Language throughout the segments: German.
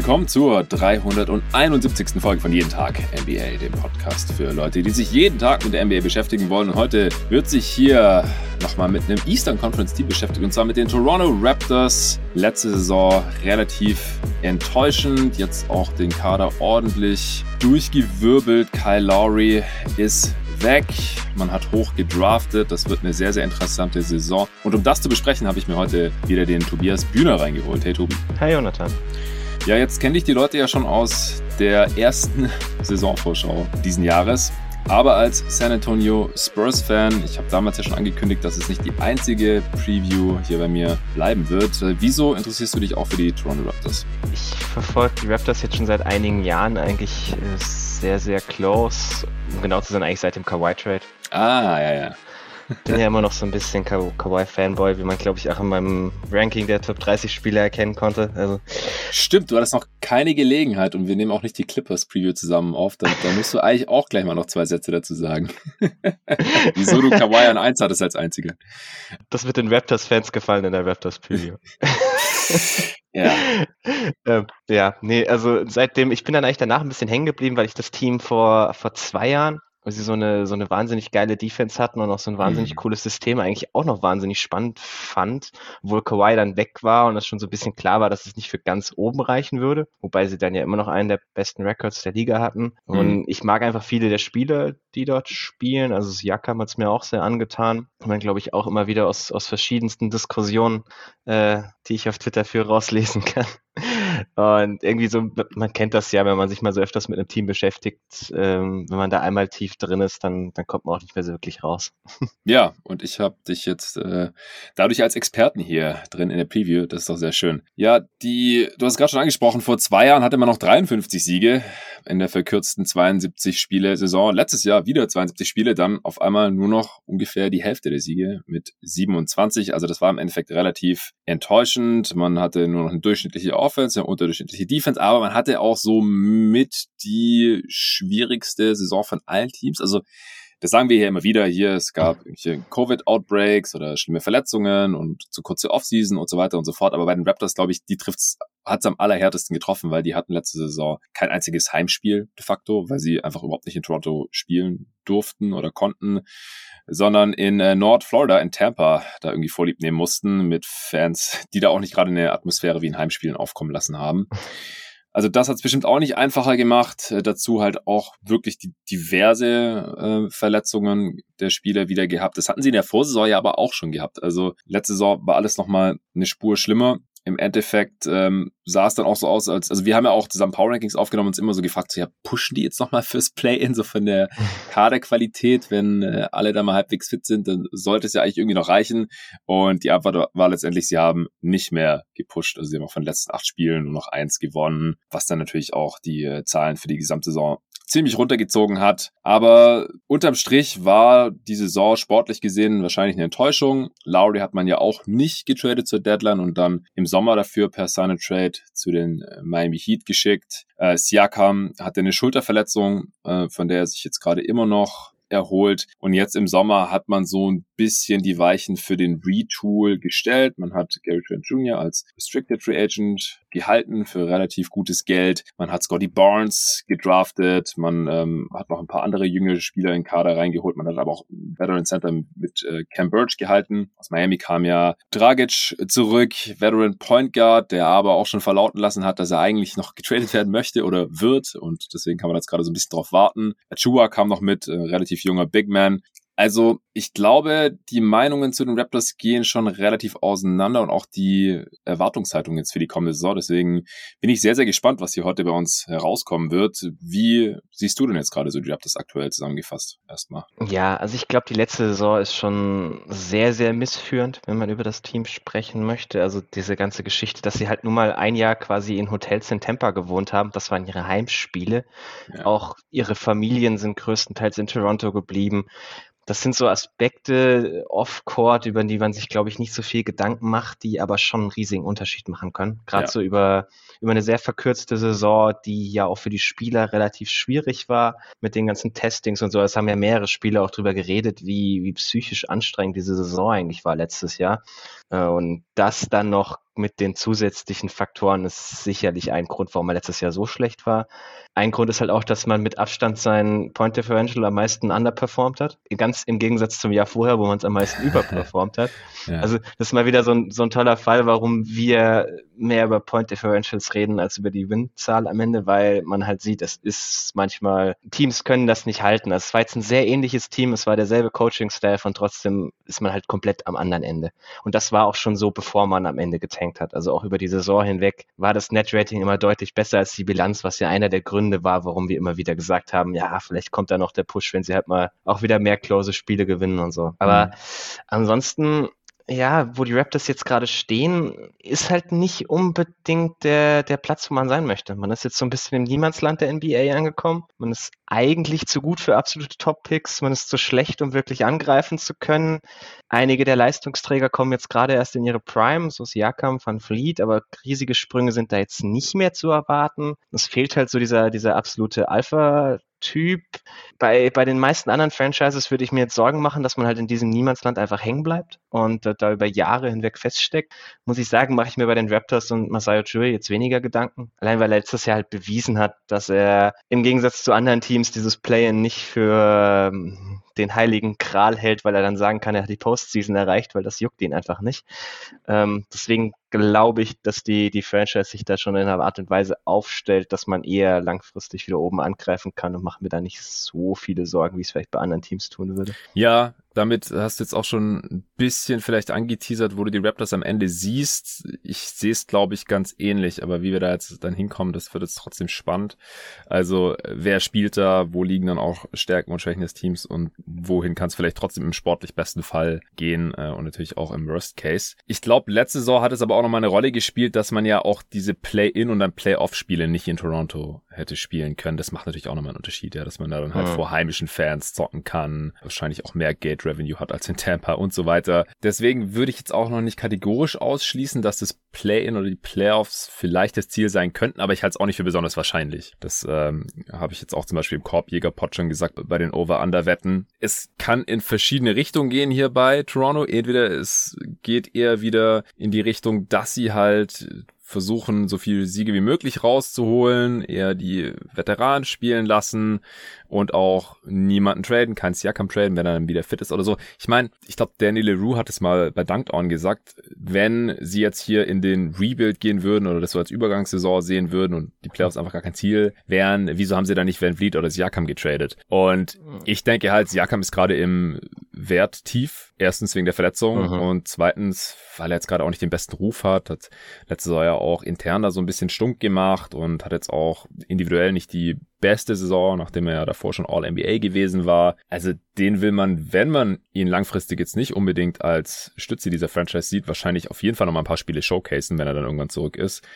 Willkommen zur 371. Folge von Jeden Tag NBA, dem Podcast für Leute, die sich jeden Tag mit der NBA beschäftigen wollen. Und heute wird sich hier nochmal mit einem Eastern Conference Team beschäftigt und zwar mit den Toronto Raptors. Letzte Saison relativ enttäuschend, jetzt auch den Kader ordentlich durchgewirbelt. Kyle Lowry ist weg. Man hat hoch gedraftet. Das wird eine sehr, sehr interessante Saison. Und um das zu besprechen, habe ich mir heute wieder den Tobias Bühner reingeholt. Hey Tobi. Hi Jonathan. Ja, jetzt kenne ich die Leute ja schon aus der ersten Saisonvorschau diesen Jahres. Aber als San Antonio Spurs-Fan, ich habe damals ja schon angekündigt, dass es nicht die einzige Preview hier bei mir bleiben wird. Wieso interessierst du dich auch für die Toronto Raptors? Ich verfolge die Raptors jetzt schon seit einigen Jahren eigentlich äh, sehr, sehr close. Um genau zu sein, eigentlich seit dem Kawhi-Trade. Ah, ja, ja bin ja immer noch so ein bisschen Kawaii-Fanboy, wie man, glaube ich, auch in meinem Ranking der Top 30 Spieler erkennen konnte. Also. Stimmt, du hattest noch keine Gelegenheit und wir nehmen auch nicht die Clippers-Preview zusammen auf. Da, da, musst du eigentlich auch gleich mal noch zwei Sätze dazu sagen. Wieso du Kawaii an 1 hattest als einziger. Das wird den Raptors-Fans gefallen in der Raptors-Preview. ja. Ähm, ja, nee, also seitdem, ich bin dann eigentlich danach ein bisschen hängen geblieben, weil ich das Team vor, vor zwei Jahren weil sie so eine, so eine wahnsinnig geile Defense hatten und auch so ein wahnsinnig mhm. cooles System eigentlich auch noch wahnsinnig spannend fand, obwohl Kawhi dann weg war und es schon so ein bisschen klar war, dass es nicht für ganz oben reichen würde, wobei sie dann ja immer noch einen der besten Records der Liga hatten. Mhm. Und ich mag einfach viele der Spieler, die dort spielen. Also Siakam hat es mir auch sehr angetan. Und dann glaube ich auch immer wieder aus, aus verschiedensten Diskussionen, äh, die ich auf Twitter für rauslesen kann. Und irgendwie so, man kennt das ja, wenn man sich mal so öfters mit einem Team beschäftigt, ähm, wenn man da einmal tief drin ist, dann, dann kommt man auch nicht mehr so wirklich raus. Ja, und ich habe dich jetzt äh, dadurch als Experten hier drin in der Preview, das ist doch sehr schön. Ja, die, du hast gerade schon angesprochen, vor zwei Jahren hatte man noch 53 Siege in der verkürzten 72 Spiele Saison. Letztes Jahr wieder 72 Spiele, dann auf einmal nur noch ungefähr die Hälfte der Siege mit 27. Also das war im Endeffekt relativ enttäuschend. Man hatte nur noch eine durchschnittliche Offense, eine unterdurchschnittliche Defense, aber man hatte auch so mit die schwierigste Saison von allen Teams. Also das sagen wir hier immer wieder. Hier, es gab Covid-Outbreaks oder schlimme Verletzungen und zu kurze Offseason und so weiter und so fort. Aber bei den Raptors, glaube ich, die trifft's, hat's am allerhärtesten getroffen, weil die hatten letzte Saison kein einziges Heimspiel de facto, weil sie einfach überhaupt nicht in Toronto spielen durften oder konnten, sondern in äh, Nord-Florida, in Tampa, da irgendwie Vorlieb nehmen mussten mit Fans, die da auch nicht gerade eine Atmosphäre wie in Heimspielen aufkommen lassen haben. Also das hat es bestimmt auch nicht einfacher gemacht. Äh, dazu halt auch wirklich die diverse äh, Verletzungen der Spieler wieder gehabt. Das hatten sie in der Vorsaison ja aber auch schon gehabt. Also letzte Saison war alles nochmal eine Spur schlimmer im Endeffekt ähm, sah es dann auch so aus, als, also wir haben ja auch zusammen Power Rankings aufgenommen und uns immer so gefragt, so, ja, pushen die jetzt nochmal fürs Play-In, so von der Kaderqualität, wenn äh, alle da mal halbwegs fit sind, dann sollte es ja eigentlich irgendwie noch reichen. Und die Antwort war letztendlich, sie haben nicht mehr gepusht. Also sie haben auch von den letzten acht Spielen nur noch eins gewonnen, was dann natürlich auch die äh, Zahlen für die Gesamtsaison ziemlich runtergezogen hat. Aber unterm Strich war die Saison sportlich gesehen wahrscheinlich eine Enttäuschung. Lowry hat man ja auch nicht getradet zur Deadline und dann im Sommer dafür per Sign Trade zu den äh, Miami Heat geschickt. Äh, Siakam hatte eine Schulterverletzung, äh, von der er sich jetzt gerade immer noch erholt. Und jetzt im Sommer hat man so ein bisschen die Weichen für den Retool gestellt. Man hat Gary Trent Jr. als Restricted Free Agent gehalten für relativ gutes Geld. Man hat Scotty Barnes gedraftet. Man ähm, hat noch ein paar andere jüngere Spieler in den Kader reingeholt. Man hat aber auch Veteran Center mit äh, Cam Birch gehalten. Aus Miami kam ja Dragic zurück, Veteran Point Guard, der aber auch schon verlauten lassen hat, dass er eigentlich noch getradet werden möchte oder wird. Und deswegen kann man jetzt gerade so ein bisschen drauf warten. Achua kam noch mit, äh, relativ junger Big Man. Also ich glaube, die Meinungen zu den Raptors gehen schon relativ auseinander und auch die Erwartungshaltung jetzt für die kommende Saison. Deswegen bin ich sehr, sehr gespannt, was hier heute bei uns herauskommen wird. Wie siehst du denn jetzt gerade so die Raptors aktuell zusammengefasst? Erstmal. Ja, also ich glaube, die letzte Saison ist schon sehr, sehr missführend, wenn man über das Team sprechen möchte. Also diese ganze Geschichte, dass sie halt nun mal ein Jahr quasi in Hotels in Tampa gewohnt haben. Das waren ihre Heimspiele. Ja. Auch ihre Familien sind größtenteils in Toronto geblieben das sind so Aspekte off-court, über die man sich, glaube ich, nicht so viel Gedanken macht, die aber schon einen riesigen Unterschied machen können. Gerade ja. so über, über eine sehr verkürzte Saison, die ja auch für die Spieler relativ schwierig war mit den ganzen Testings und so. Es haben ja mehrere Spieler auch drüber geredet, wie, wie psychisch anstrengend diese Saison eigentlich war letztes Jahr. Äh, und das dann noch mit den zusätzlichen Faktoren ist sicherlich ein Grund, warum er letztes Jahr so schlecht war. Ein Grund ist halt auch, dass man mit Abstand seinen Point Differential am meisten underperformed hat. Ganz im Gegensatz zum Jahr vorher, wo man es am meisten überperformed hat. Ja. Also das ist mal wieder so ein, so ein toller Fall, warum wir mehr über Point Differentials reden als über die Win-Zahl am Ende, weil man halt sieht, es ist manchmal, Teams können das nicht halten. Also es war jetzt ein sehr ähnliches Team, es war derselbe Coaching-Staff und trotzdem ist man halt komplett am anderen Ende. Und das war auch schon so, bevor man am Ende getankt hat. Also auch über die Saison hinweg war das Net-Rating immer deutlich besser als die Bilanz, was ja einer der Gründe war, warum wir immer wieder gesagt haben, ja, vielleicht kommt da noch der Push, wenn sie halt mal auch wieder mehr close Spiele gewinnen und so. Aber mhm. ansonsten ja, wo die Raptors jetzt gerade stehen, ist halt nicht unbedingt der, der Platz, wo man sein möchte. Man ist jetzt so ein bisschen im Niemandsland der NBA angekommen. Man ist eigentlich zu gut für absolute Top-Picks. Man ist zu schlecht, um wirklich angreifen zu können. Einige der Leistungsträger kommen jetzt gerade erst in ihre Prime, so Siakam, Van Fleet, aber riesige Sprünge sind da jetzt nicht mehr zu erwarten. Es fehlt halt so dieser, dieser absolute Alpha Typ. Bei, bei den meisten anderen Franchises würde ich mir jetzt Sorgen machen, dass man halt in diesem Niemandsland einfach hängen bleibt und äh, da über Jahre hinweg feststeckt. Muss ich sagen, mache ich mir bei den Raptors und Masai Ujiri jetzt weniger Gedanken. Allein weil er letztes Jahr halt bewiesen hat, dass er im Gegensatz zu anderen Teams dieses Play-In nicht für ähm, den heiligen Kral hält, weil er dann sagen kann, er hat die Postseason erreicht, weil das juckt ihn einfach nicht. Ähm, deswegen glaube ich, dass die, die Franchise sich da schon in einer Art und Weise aufstellt, dass man eher langfristig wieder oben angreifen kann und macht mir da nicht so viele Sorgen, wie es vielleicht bei anderen Teams tun würde. Ja, damit hast du jetzt auch schon ein bisschen vielleicht angeteasert, wo du die Raptors am Ende siehst. Ich sehe es, glaube ich, ganz ähnlich, aber wie wir da jetzt dann hinkommen, das wird jetzt trotzdem spannend. Also, wer spielt da, wo liegen dann auch Stärken und Schwächen des Teams und wohin kann es vielleicht trotzdem im sportlich besten Fall gehen äh, und natürlich auch im Worst Case. Ich glaube, letzte Saison hat es aber auch nochmal eine Rolle gespielt, dass man ja auch diese Play-In und dann Play-Off-Spiele nicht in Toronto hätte spielen können. Das macht natürlich auch nochmal einen Unterschied, ja, dass man da dann halt ja. vor heimischen Fans zocken kann, wahrscheinlich auch mehr Gate Revenue hat als in Tampa und so weiter. Deswegen würde ich jetzt auch noch nicht kategorisch ausschließen, dass das Play-In oder die Playoffs vielleicht das Ziel sein könnten, aber ich halte es auch nicht für besonders wahrscheinlich. Das ähm, habe ich jetzt auch zum Beispiel im Korbjäger-Pod schon gesagt bei den Over-Under-Wetten. Es kann in verschiedene Richtungen gehen hier bei Toronto. Entweder es geht eher wieder in die Richtung, dass sie halt versuchen, so viele Siege wie möglich rauszuholen, eher die Veteranen spielen lassen und auch niemanden traden, kein Siakam traden, wenn er dann wieder fit ist oder so. Ich meine, ich glaube, Danny LeRoux hat es mal bei Dunked On gesagt, wenn sie jetzt hier in den Rebuild gehen würden oder das so als Übergangssaison sehen würden und die Playoffs einfach gar kein Ziel wären, wieso haben sie dann nicht Van Vliet oder Siakam getradet? Und ich denke halt, Siakam ist gerade im Wert tief. Erstens wegen der Verletzung mhm. und zweitens, weil er jetzt gerade auch nicht den besten Ruf hat, hat letzte Saison ja auch intern da so ein bisschen stunk gemacht und hat jetzt auch individuell nicht die beste Saison, nachdem er ja davor schon All-NBA gewesen war. Also den will man, wenn man ihn langfristig jetzt nicht unbedingt als Stütze dieser Franchise sieht, wahrscheinlich auf jeden Fall noch mal ein paar Spiele showcasen, wenn er dann irgendwann zurück ist.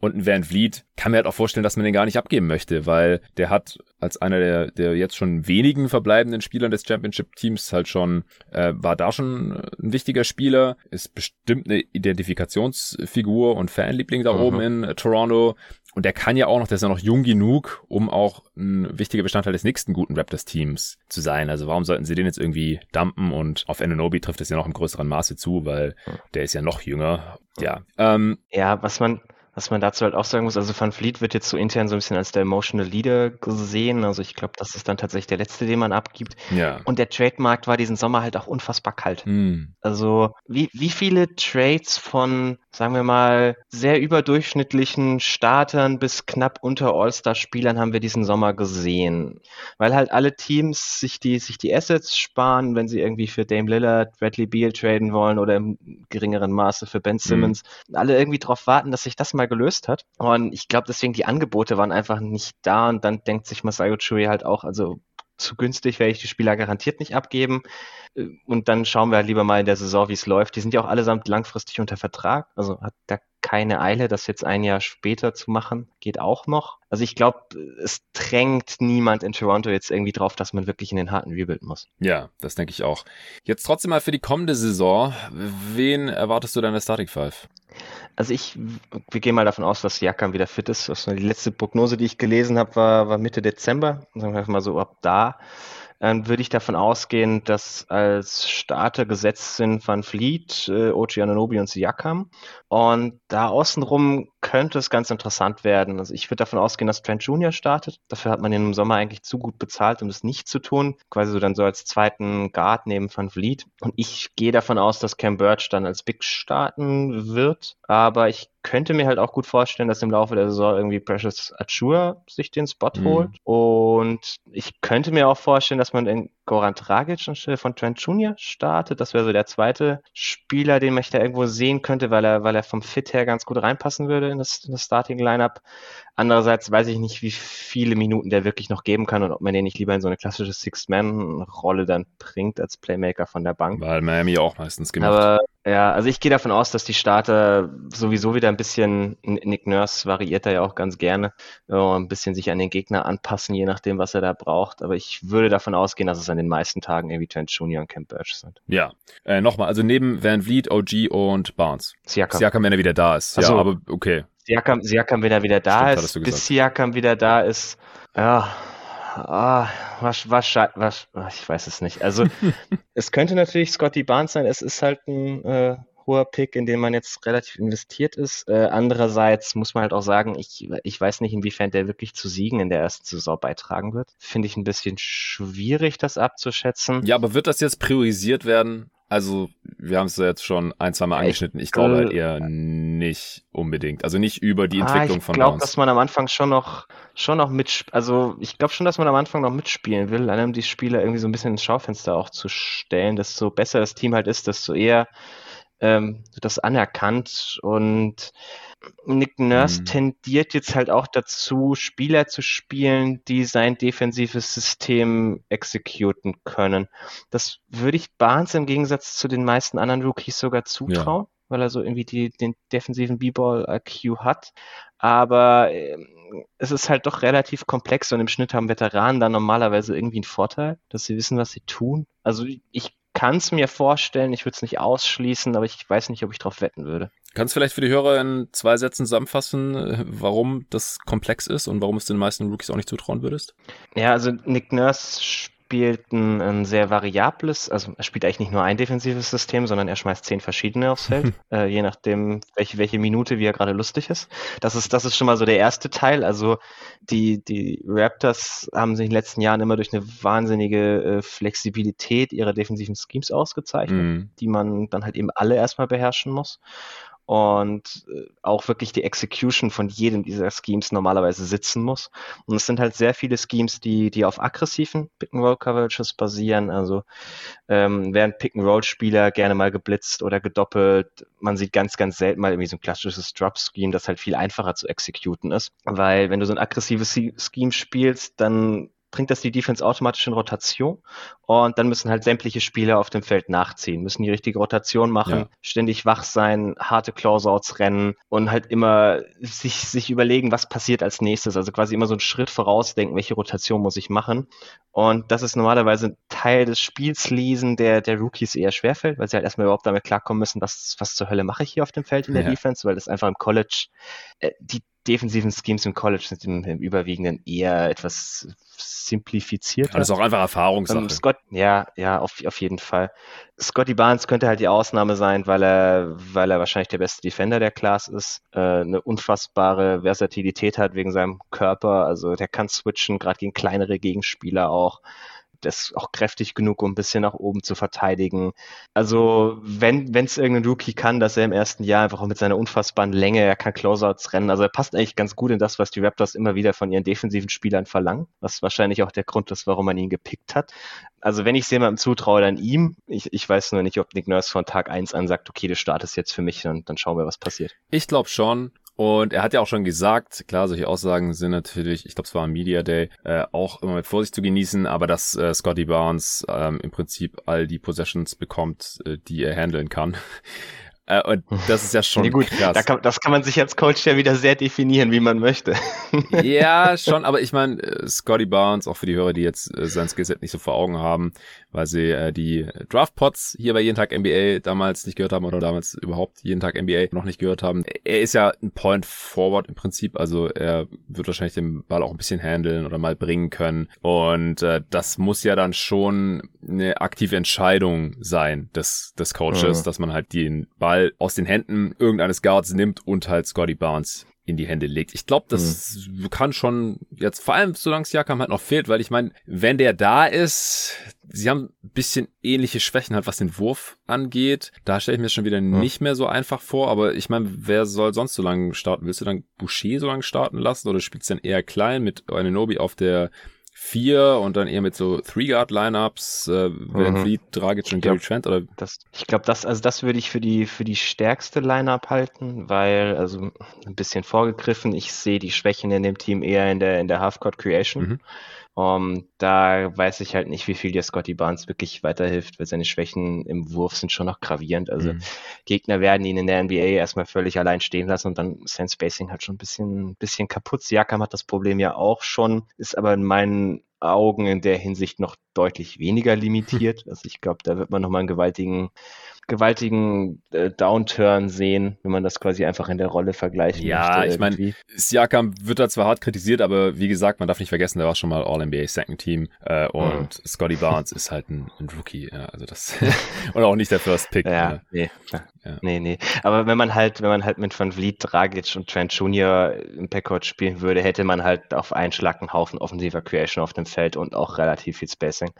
Und ein Van Vliet kann mir halt auch vorstellen, dass man den gar nicht abgeben möchte, weil der hat als einer der, der jetzt schon wenigen verbleibenden Spielern des Championship-Teams halt schon, äh, war da schon ein wichtiger Spieler, ist bestimmt eine Identifikationsfigur und Fanliebling da mhm. oben in äh, Toronto. Und der kann ja auch noch, der ist ja noch jung genug, um auch ein wichtiger Bestandteil des nächsten guten Raptors-Teams zu sein. Also warum sollten sie den jetzt irgendwie dumpen? Und auf Ananobi trifft es ja noch im größeren Maße zu, weil der ist ja noch jünger. Ja. Ähm, ja, was man, was man dazu halt auch sagen muss, also Van Fleet wird jetzt so intern so ein bisschen als der Emotional Leader gesehen. Also ich glaube, das ist dann tatsächlich der letzte, den man abgibt. Ja. Und der Trademarkt war diesen Sommer halt auch unfassbar kalt. Hm. Also wie, wie viele Trades von, sagen wir mal, sehr überdurchschnittlichen Startern bis knapp unter All-Star-Spielern haben wir diesen Sommer gesehen? Weil halt alle Teams sich die, sich die Assets sparen, wenn sie irgendwie für Dame Lillard, Bradley Beal traden wollen oder im geringeren Maße für Ben hm. Simmons. Hm. Alle irgendwie darauf warten, dass sich das mal gelöst hat. Und ich glaube, deswegen die Angebote waren einfach nicht da und dann denkt sich Masayo Churi halt auch, also zu günstig werde ich die Spieler garantiert nicht abgeben. Und dann schauen wir halt lieber mal in der Saison, wie es läuft. Die sind ja auch allesamt langfristig unter Vertrag. Also hat da keine Eile, das jetzt ein Jahr später zu machen. Geht auch noch. Also ich glaube, es drängt niemand in Toronto jetzt irgendwie drauf, dass man wirklich in den harten Rebuild muss. Ja, das denke ich auch. Jetzt trotzdem mal für die kommende Saison. Wen erwartest du deiner Starting Five? Also ich, wir gehen mal davon aus, dass Jakam wieder fit ist. die letzte Prognose, die ich gelesen habe, war, war Mitte Dezember. Sagen wir mal so ab da. Dann würde ich davon ausgehen, dass als Starter gesetzt sind Van Vliet, äh, Ochi Ananobi und Siakam. Und da außenrum könnte es ganz interessant werden. Also ich würde davon ausgehen, dass Trent Jr. startet. Dafür hat man ihn im Sommer eigentlich zu gut bezahlt, um es nicht zu tun. Quasi so dann so als zweiten Guard neben Van Vliet. Und ich gehe davon aus, dass Cam Birch dann als Big starten wird. Aber ich könnte mir halt auch gut vorstellen, dass im Laufe der Saison irgendwie Precious Achua sich den Spot mhm. holt. Und ich könnte mir auch vorstellen, dass man den Goran Dragic anstelle von Trent Jr. startet. Das wäre so der zweite Spieler, den man da irgendwo sehen könnte, weil er, weil er vom Fit her ganz gut reinpassen würde in the, in das Starting Lineup. Andererseits weiß ich nicht, wie viele Minuten der wirklich noch geben kann und ob man den nicht lieber in so eine klassische Six-Man-Rolle dann bringt als Playmaker von der Bank. Weil Miami auch meistens gemacht. Aber ja, also ich gehe davon aus, dass die Starter sowieso wieder ein bisschen, Nick Nurse variiert da ja auch ganz gerne, ein bisschen sich an den Gegner anpassen, je nachdem, was er da braucht. Aber ich würde davon ausgehen, dass es an den meisten Tagen irgendwie Trent Jr. und Camp Birch sind. Ja, äh, nochmal, also neben Van Vliet, OG und Barnes. Siakam. Siakam, wenn er wieder da ist. Also, ja, aber okay. Siakam, Siakam wenn er wieder da Stimmt, ist, bis Siakam wieder da ist, ja, ah, was, was, was, ich weiß es nicht. Also, es könnte natürlich Scotty Barnes sein, es ist halt ein äh, hoher Pick, in den man jetzt relativ investiert ist. Äh, andererseits muss man halt auch sagen, ich, ich weiß nicht, inwiefern der wirklich zu Siegen in der ersten Saison beitragen wird. Finde ich ein bisschen schwierig, das abzuschätzen. Ja, aber wird das jetzt priorisiert werden? Also, wir haben es jetzt schon ein, zwei Mal angeschnitten. Ich glaube halt eher nicht unbedingt. Also nicht über die Entwicklung ah, von Ich glaube, dass man am Anfang schon noch, schon noch mit, also ich glaube schon, dass man am Anfang noch mitspielen will, einem die Spieler irgendwie so ein bisschen ins Schaufenster auch zu stellen. Desto besser das Team halt ist, desto eher ähm, das anerkannt und Nick Nurse mhm. tendiert jetzt halt auch dazu, Spieler zu spielen, die sein defensives System exekuten können. Das würde ich Barnes im Gegensatz zu den meisten anderen Rookies sogar zutrauen, ja. weil er so irgendwie die, den defensiven B-Ball-IQ hat. Aber äh, es ist halt doch relativ komplex und im Schnitt haben Veteranen dann normalerweise irgendwie einen Vorteil, dass sie wissen, was sie tun. Also ich kann es mir vorstellen, ich würde es nicht ausschließen, aber ich weiß nicht, ob ich darauf wetten würde. Kannst du vielleicht für die Hörer in zwei Sätzen zusammenfassen, äh, warum das komplex ist und warum es den meisten Rookies auch nicht zutrauen würdest? Ja, also Nick Nurse spielt ein, ein, sehr variables, also er spielt eigentlich nicht nur ein defensives System, sondern er schmeißt zehn verschiedene aufs Feld, äh, je nachdem, welche, welche Minute, wie er gerade lustig ist. Das ist, das ist schon mal so der erste Teil. Also die, die Raptors haben sich in den letzten Jahren immer durch eine wahnsinnige äh, Flexibilität ihrer defensiven Schemes ausgezeichnet, mhm. die man dann halt eben alle erstmal beherrschen muss und äh, auch wirklich die Execution von jedem dieser Schemes normalerweise sitzen muss. Und es sind halt sehr viele Schemes, die, die auf aggressiven Pick-and-Roll-Coverages basieren. Also ähm, werden Pick-and-Roll-Spieler gerne mal geblitzt oder gedoppelt. Man sieht ganz, ganz selten mal irgendwie so ein klassisches Drop-Scheme, das halt viel einfacher zu exekuten ist. Weil wenn du so ein aggressives Scheme spielst, dann bringt das die Defense automatisch in Rotation und dann müssen halt sämtliche Spieler auf dem Feld nachziehen, müssen die richtige Rotation machen, ja. ständig wach sein, harte Closeouts rennen und halt immer sich, sich überlegen, was passiert als nächstes. Also quasi immer so einen Schritt vorausdenken, welche Rotation muss ich machen. Und das ist normalerweise ein Teil des Spiels lesen, der, der Rookies eher schwerfällt, weil sie halt erstmal überhaupt damit klarkommen müssen, was, was zur Hölle mache ich hier auf dem Feld in der ja. Defense, weil das einfach im College, äh, die defensiven Schemes im College sind im, im Überwiegenden eher etwas simplifiziert. Das ist auch einfach Erfahrungssache. Um, Scott, ja, ja, auf, auf jeden Fall. Scotty Barnes könnte halt die Ausnahme sein, weil er, weil er wahrscheinlich der beste Defender der Class ist, äh, eine unfassbare Versatilität hat wegen seinem Körper. Also der kann switchen, gerade gegen kleinere Gegenspieler auch ist auch kräftig genug, um ein bisschen nach oben zu verteidigen. Also, wenn es irgendein Rookie kann, dass er im ersten Jahr einfach auch mit seiner unfassbaren Länge, er kann Closeouts rennen. Also er passt eigentlich ganz gut in das, was die Raptors immer wieder von ihren defensiven Spielern verlangen, was wahrscheinlich auch der Grund ist, warum man ihn gepickt hat. Also wenn ich es jemandem zutraue, dann ihm. Ich, ich weiß nur nicht, ob Nick Nurse von Tag 1 an sagt, okay, du startest jetzt für mich und dann schauen wir, was passiert. Ich glaube schon. Und er hat ja auch schon gesagt, klar, solche Aussagen sind natürlich, ich glaube, es war ein Media Day, äh, auch immer mit Vorsicht zu genießen, aber dass äh, Scotty Barnes ähm, im Prinzip all die Possessions bekommt, äh, die er handeln kann. Äh, und das ist ja schon nee, gut, krass. Da kann, das kann man sich als Coach ja wieder sehr definieren, wie man möchte. ja, schon, aber ich meine, äh, Scotty Barnes, auch für die Hörer, die jetzt äh, sein Skillset nicht so vor Augen haben, weil sie äh, die Draftpots hier bei Jeden Tag NBA damals nicht gehört haben oder damals überhaupt Jeden Tag NBA noch nicht gehört haben. Er ist ja ein Point Forward im Prinzip, also er wird wahrscheinlich den Ball auch ein bisschen handeln oder mal bringen können. Und äh, das muss ja dann schon eine aktive Entscheidung sein des, des Coaches, mhm. dass man halt den Ball aus den Händen irgendeines Guards nimmt und halt Scotty Barnes in die Hände legt. Ich glaube, das mhm. kann schon jetzt, vor allem solange Siakam halt noch fehlt, weil ich meine, wenn der da ist, sie haben ein bisschen ähnliche Schwächen halt, was den Wurf angeht. Da stelle ich mir schon wieder mhm. nicht mehr so einfach vor, aber ich meine, wer soll sonst so lange starten? Willst du dann Boucher so lange starten lassen oder spielst du dann eher klein mit Nobi auf der vier und dann eher mit so Three-Guard-Lineups, äh, Van mhm. Fleet, Dragic und Gary Trent oder? Das, ich glaube, das, also das würde ich für die, für die stärkste Lineup halten, weil, also ein bisschen vorgegriffen, ich sehe die Schwächen in dem Team eher in der, in der Half-Court Creation. Mhm. Um, da weiß ich halt nicht, wie viel dir Scotty Barnes wirklich weiterhilft, weil seine Schwächen im Wurf sind schon noch gravierend. Also mhm. Gegner werden ihn in der NBA erstmal völlig allein stehen lassen und dann ist sein Spacing halt schon ein bisschen, bisschen kaputt. Siakam hat das Problem ja auch schon, ist aber in meinen Augen in der Hinsicht noch deutlich weniger limitiert. Also ich glaube, da wird man nochmal einen gewaltigen gewaltigen äh, Downturn sehen, wenn man das quasi einfach in der Rolle vergleichen ja, möchte. Ja, ich meine, Siakam wird da zwar hart kritisiert, aber wie gesagt, man darf nicht vergessen, der war schon mal All-NBA Second Team äh, und mhm. Scotty Barnes ist halt ein, ein Rookie, ja, also das und auch nicht der First Pick. Ja, ja. Nee. ja. nee, nee. Aber wenn man halt, wenn man halt mit Van Vliet, Dragic und Trent Jr. im Packard spielen würde, hätte man halt auf einen Schlag einen Haufen offensiver Creation auf dem Feld und auch relativ viel Spacing.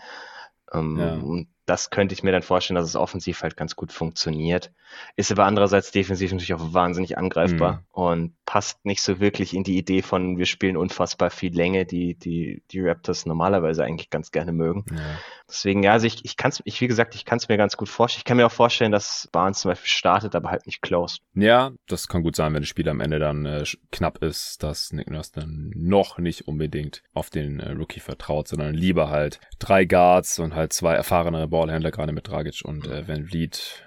Um, ja. Und das könnte ich mir dann vorstellen, dass es offensiv halt ganz gut funktioniert. Ist aber andererseits defensiv natürlich auch wahnsinnig angreifbar mhm. und passt nicht so wirklich in die Idee von, wir spielen unfassbar viel Länge, die die, die Raptors normalerweise eigentlich ganz gerne mögen. Ja. Deswegen, ja, also ich, ich kann es, ich, wie gesagt, ich kann es mir ganz gut vorstellen. Ich kann mir auch vorstellen, dass Barnes zum Beispiel startet, aber halt nicht closed. Ja, das kann gut sein, wenn das Spiel am Ende dann äh, knapp ist, dass Nick Nurse dann noch nicht unbedingt auf den äh, Rookie vertraut, sondern lieber halt drei Guards und halt zwei erfahrenere Ballhändler, gerade mit Dragic und äh, Van Vliet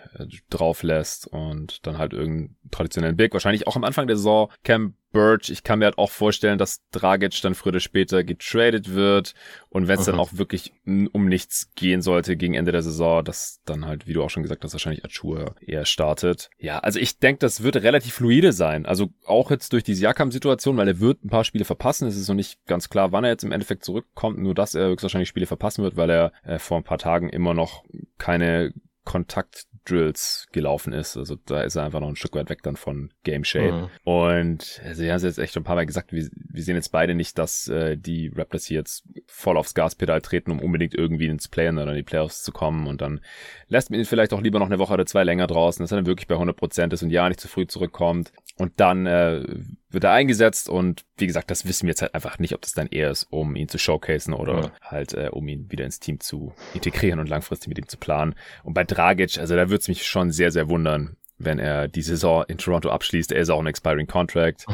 drauf lässt und dann halt irgendeinen traditionellen Big. Wahrscheinlich auch am Anfang der Saison Cam Birch. Ich kann mir halt auch vorstellen, dass Dragic dann früher oder später getradet wird und wenn es dann auch wirklich um nichts gehen sollte gegen Ende der Saison, dass dann halt, wie du auch schon gesagt hast, wahrscheinlich Achua eher startet. Ja, also ich denke, das wird relativ fluide sein. Also auch jetzt durch die Siakam-Situation, weil er wird ein paar Spiele verpassen. Es ist noch nicht ganz klar, wann er jetzt im Endeffekt zurückkommt. Nur, dass er höchstwahrscheinlich Spiele verpassen wird, weil er äh, vor ein paar Tagen immer noch keine Kontakt Drills gelaufen ist. Also da ist er einfach noch ein Stück weit weg dann von Game Shape. Mhm. Und also, sie haben es jetzt echt schon ein paar Mal gesagt, wir, wir sehen jetzt beide nicht, dass äh, die Raptors hier jetzt voll aufs Gaspedal treten, um unbedingt irgendwie ins Playen oder in die Playoffs zu kommen. Und dann lässt man ihn vielleicht auch lieber noch eine Woche oder zwei länger draußen, dass er dann wirklich bei 100% ist und ja nicht zu früh zurückkommt. Und dann äh, wird er eingesetzt und wie gesagt, das wissen wir jetzt halt einfach nicht, ob das dann eher ist, um ihn zu showcasen oder ja. halt äh, um ihn wieder ins Team zu integrieren und langfristig mit ihm zu planen. Und bei Dragic, also da würde es mich schon sehr, sehr wundern, wenn er die Saison in Toronto abschließt. Er ist auch ein expiring Contract.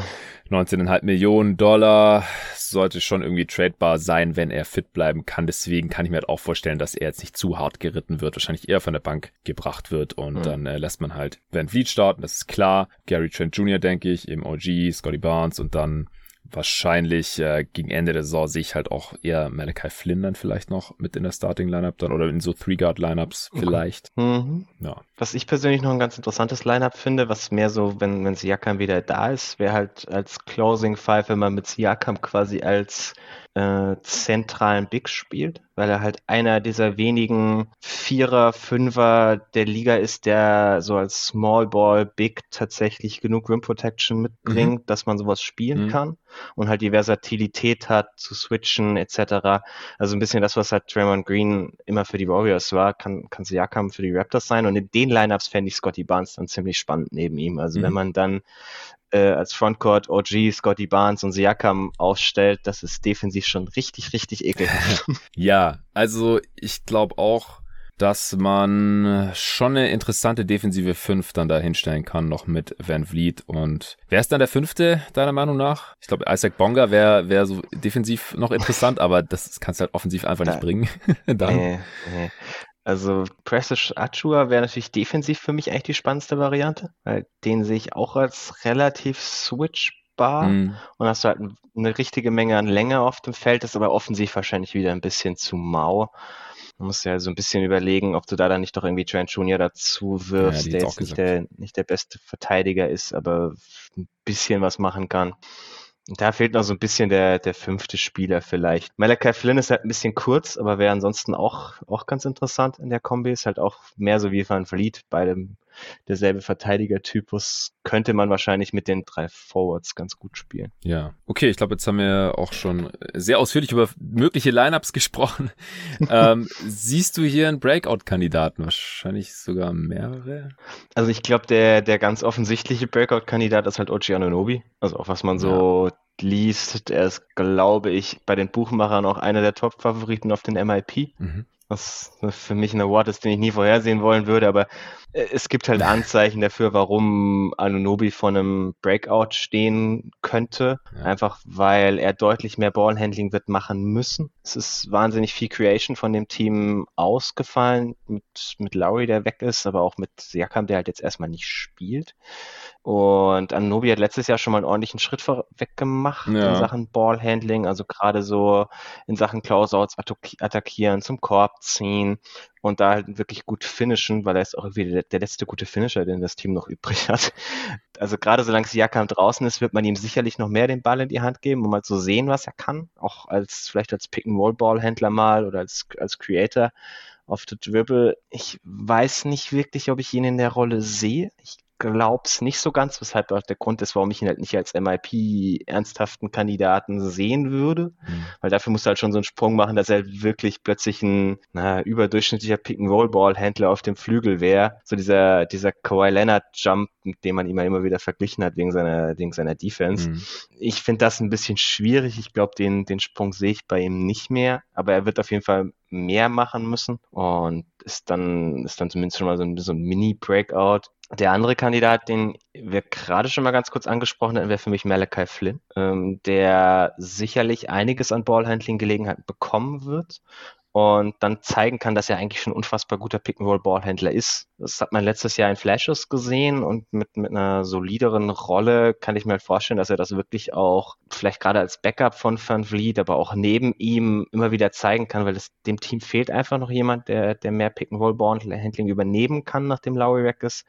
19,5 Millionen Dollar sollte schon irgendwie tradebar sein, wenn er fit bleiben kann. Deswegen kann ich mir halt auch vorstellen, dass er jetzt nicht zu hart geritten wird, wahrscheinlich eher von der Bank gebracht wird und mhm. dann äh, lässt man halt Van Vliet starten, das ist klar. Gary Trent Jr., denke ich, im OG, Scotty Barnes und dann wahrscheinlich äh, gegen Ende der Saison sehe ich halt auch eher Malachi Flynn dann vielleicht noch mit in der Starting Lineup dann oder in so Three Guard Lineups vielleicht. Okay. Mhm. Ja. Was ich persönlich noch ein ganz interessantes Lineup finde, was mehr so, wenn wenn Siakam wieder da ist, wäre halt als Closing Five, wenn man mit Siakam quasi als äh, zentralen Big spielt, weil er halt einer dieser wenigen Vierer, Fünfer der Liga ist, der so als Small Ball Big tatsächlich genug Rim Protection mitbringt, mhm. dass man sowas spielen mhm. kann und halt die Versatilität hat zu switchen etc. Also ein bisschen das, was halt Draymond Green immer für die Warriors war, kann, kann Siakam für die Raptors sein und in den Lineups fände ich Scotty Barnes dann ziemlich spannend neben ihm. Also mhm. wenn man dann äh, als Frontcourt OG, Scotty Barnes und Siakam aufstellt, das ist defensiv schon richtig, richtig ekelhaft. ja, also ich glaube auch, dass man schon eine interessante defensive 5 dann da hinstellen kann, noch mit Van Vliet. Und wer ist dann der fünfte, deiner Meinung nach? Ich glaube, Isaac Bonga wäre wär so defensiv noch interessant, aber das kannst du halt offensiv einfach nicht bringen. dann. Nee, nee. Also Precious Achua wäre natürlich defensiv für mich eigentlich die spannendste Variante, weil den sehe ich auch als relativ switchbar mhm. und hast du halt eine richtige Menge an Länge auf dem Feld, ist aber offensiv wahrscheinlich wieder ein bisschen zu mau. Man muss ja so ein bisschen überlegen, ob du da dann nicht doch irgendwie Trent Jr. dazu wirfst, ja, der jetzt nicht der, nicht der beste Verteidiger ist, aber ein bisschen was machen kann. Da fehlt noch so ein bisschen der, der fünfte Spieler vielleicht. Malachi Flynn ist halt ein bisschen kurz, aber wäre ansonsten auch, auch ganz interessant in der Kombi. Ist halt auch mehr so wie Van Vliet, beide derselbe Verteidigertypus. Könnte man wahrscheinlich mit den drei Forwards ganz gut spielen. Ja, okay, ich glaube, jetzt haben wir auch schon sehr ausführlich über mögliche Lineups gesprochen. ähm, siehst du hier einen Breakout-Kandidaten? Wahrscheinlich sogar mehrere? Also ich glaube, der, der ganz offensichtliche Breakout-Kandidat ist halt Ochi Anunobi. Also auch was man so ja liest. Er ist, glaube ich, bei den Buchmachern auch einer der Top-Favoriten auf den MIP. Mhm was für mich ein Award ist, den ich nie vorhersehen wollen würde, aber es gibt halt Anzeichen dafür, warum Anunobi vor einem Breakout stehen könnte. Ja. Einfach weil er deutlich mehr Ballhandling wird machen müssen. Es ist wahnsinnig viel Creation von dem Team ausgefallen mit, mit Lowry, der weg ist, aber auch mit Siakam, der halt jetzt erstmal nicht spielt. Und Anunobi hat letztes Jahr schon mal einen ordentlichen Schritt vorweg gemacht ja. in Sachen Ballhandling, also gerade so in Sachen Closeouts attackieren, zum Korb ziehen und da halt wirklich gut finishen, weil er ist auch irgendwie der, letzte gute Finisher, den das Team noch übrig hat. Also gerade solange Siakam draußen ist, wird man ihm sicherlich noch mehr den Ball in die Hand geben, um mal zu sehen, was er kann, auch als vielleicht als Pick-and-Roll-Ballhändler mal oder als, als Creator auf the Dribble. Ich weiß nicht wirklich, ob ich ihn in der Rolle sehe. Ich glaube es nicht so ganz, weshalb auch der Grund ist, warum ich ihn halt nicht als MIP ernsthaften Kandidaten sehen würde. Mhm. Weil dafür muss er halt schon so einen Sprung machen, dass er wirklich plötzlich ein na, überdurchschnittlicher Pick-and-Roll-Ball-Händler auf dem Flügel wäre. So dieser, dieser Kawhi Leonard-Jump, mit dem man ihn immer wieder verglichen hat wegen seiner, wegen seiner Defense. Mhm. Ich finde das ein bisschen schwierig. Ich glaube, den, den Sprung sehe ich bei ihm nicht mehr. Aber er wird auf jeden Fall mehr machen müssen und ist dann, ist dann zumindest schon mal so ein, so ein Mini-Breakout. Der andere Kandidat, den wir gerade schon mal ganz kurz angesprochen haben, wäre für mich Malachi Flynn, ähm, der sicherlich einiges an Ballhandling-Gelegenheiten bekommen wird und dann zeigen kann, dass er eigentlich schon ein unfassbar guter Pick-and-Roll-Ballhändler ist. Das hat man letztes Jahr in Flashes gesehen und mit, mit einer solideren Rolle kann ich mir halt vorstellen, dass er das wirklich auch vielleicht gerade als Backup von Van Vliet, aber auch neben ihm immer wieder zeigen kann, weil es dem Team fehlt einfach noch jemand, der, der mehr Pick-and-Roll-Ballhandling übernehmen kann, nachdem Lowry weg ist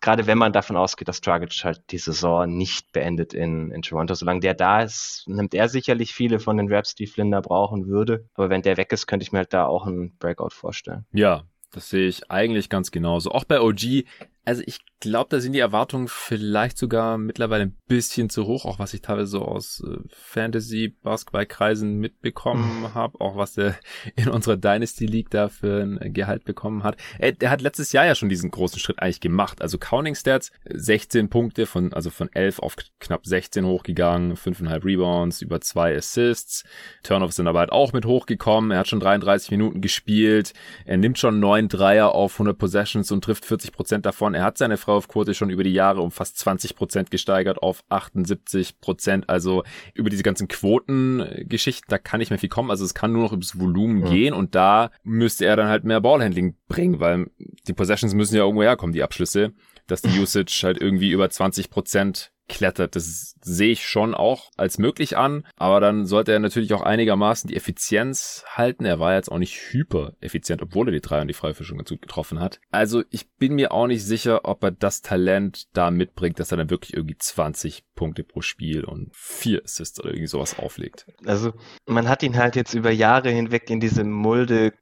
gerade wenn man davon ausgeht, dass Dragic halt die Saison nicht beendet in, in Toronto. Solange der da ist, nimmt er sicherlich viele von den Raps, die Flinder brauchen würde. Aber wenn der weg ist, könnte ich mir halt da auch einen Breakout vorstellen. Ja, das sehe ich eigentlich ganz genauso. Auch bei OG also ich glaube, da sind die Erwartungen vielleicht sogar mittlerweile ein bisschen zu hoch, auch was ich teilweise so aus äh, Fantasy-Basketball-Kreisen mitbekommen mhm. habe, auch was der in unserer Dynasty League da für ein Gehalt bekommen hat. Er, der hat letztes Jahr ja schon diesen großen Schritt eigentlich gemacht. Also Counting Stats, 16 Punkte von, also von 11 auf knapp 16 hochgegangen, 5,5 Rebounds, über zwei Assists. Turnovers sind aber halt auch mit hochgekommen. Er hat schon 33 Minuten gespielt. Er nimmt schon 9 Dreier auf 100 Possessions und trifft 40 Prozent davon. Er hat seine Freiwurfquote schon über die Jahre um fast 20 Prozent gesteigert auf 78 Prozent. Also über diese ganzen Quotengeschichten, da kann nicht mehr viel kommen. Also es kann nur noch übers Volumen ja. gehen und da müsste er dann halt mehr Ballhandling bringen, weil die Possessions müssen ja irgendwo herkommen, die Abschlüsse, dass die Usage halt irgendwie über 20 Prozent klettert. Das sehe ich schon auch als möglich an, aber dann sollte er natürlich auch einigermaßen die Effizienz halten. Er war jetzt auch nicht hyper effizient, obwohl er die drei und die Freifischung ganz gut getroffen hat. Also ich bin mir auch nicht sicher, ob er das Talent da mitbringt, dass er dann wirklich irgendwie 20 Punkte pro Spiel und vier Assists oder irgendwie sowas auflegt. Also man hat ihn halt jetzt über Jahre hinweg in diese Mulde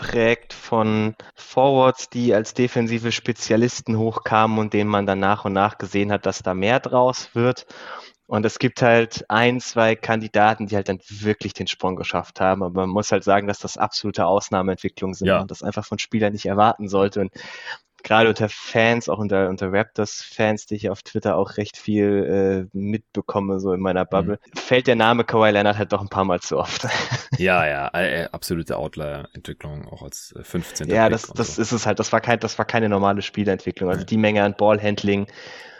geprägt von Forwards, die als defensive Spezialisten hochkamen und denen man dann nach und nach gesehen hat, dass da mehr draus wird. Und es gibt halt ein, zwei Kandidaten, die halt dann wirklich den Sprung geschafft haben. Aber man muss halt sagen, dass das absolute Ausnahmeentwicklungen sind ja. und das einfach von Spielern nicht erwarten sollte. Und gerade unter Fans, auch unter, unter Raptors-Fans, die ich auf Twitter auch recht viel äh, mitbekomme, so in meiner Bubble, mhm. fällt der Name Kawhi Leonard halt doch ein paar Mal zu oft. Ja, ja, äh, absolute Outlier-Entwicklung, auch als 15. Äh, ja, das, das so. ist es halt. Das war, kein, das war keine normale Spielentwicklung. Also die Menge an Ballhandling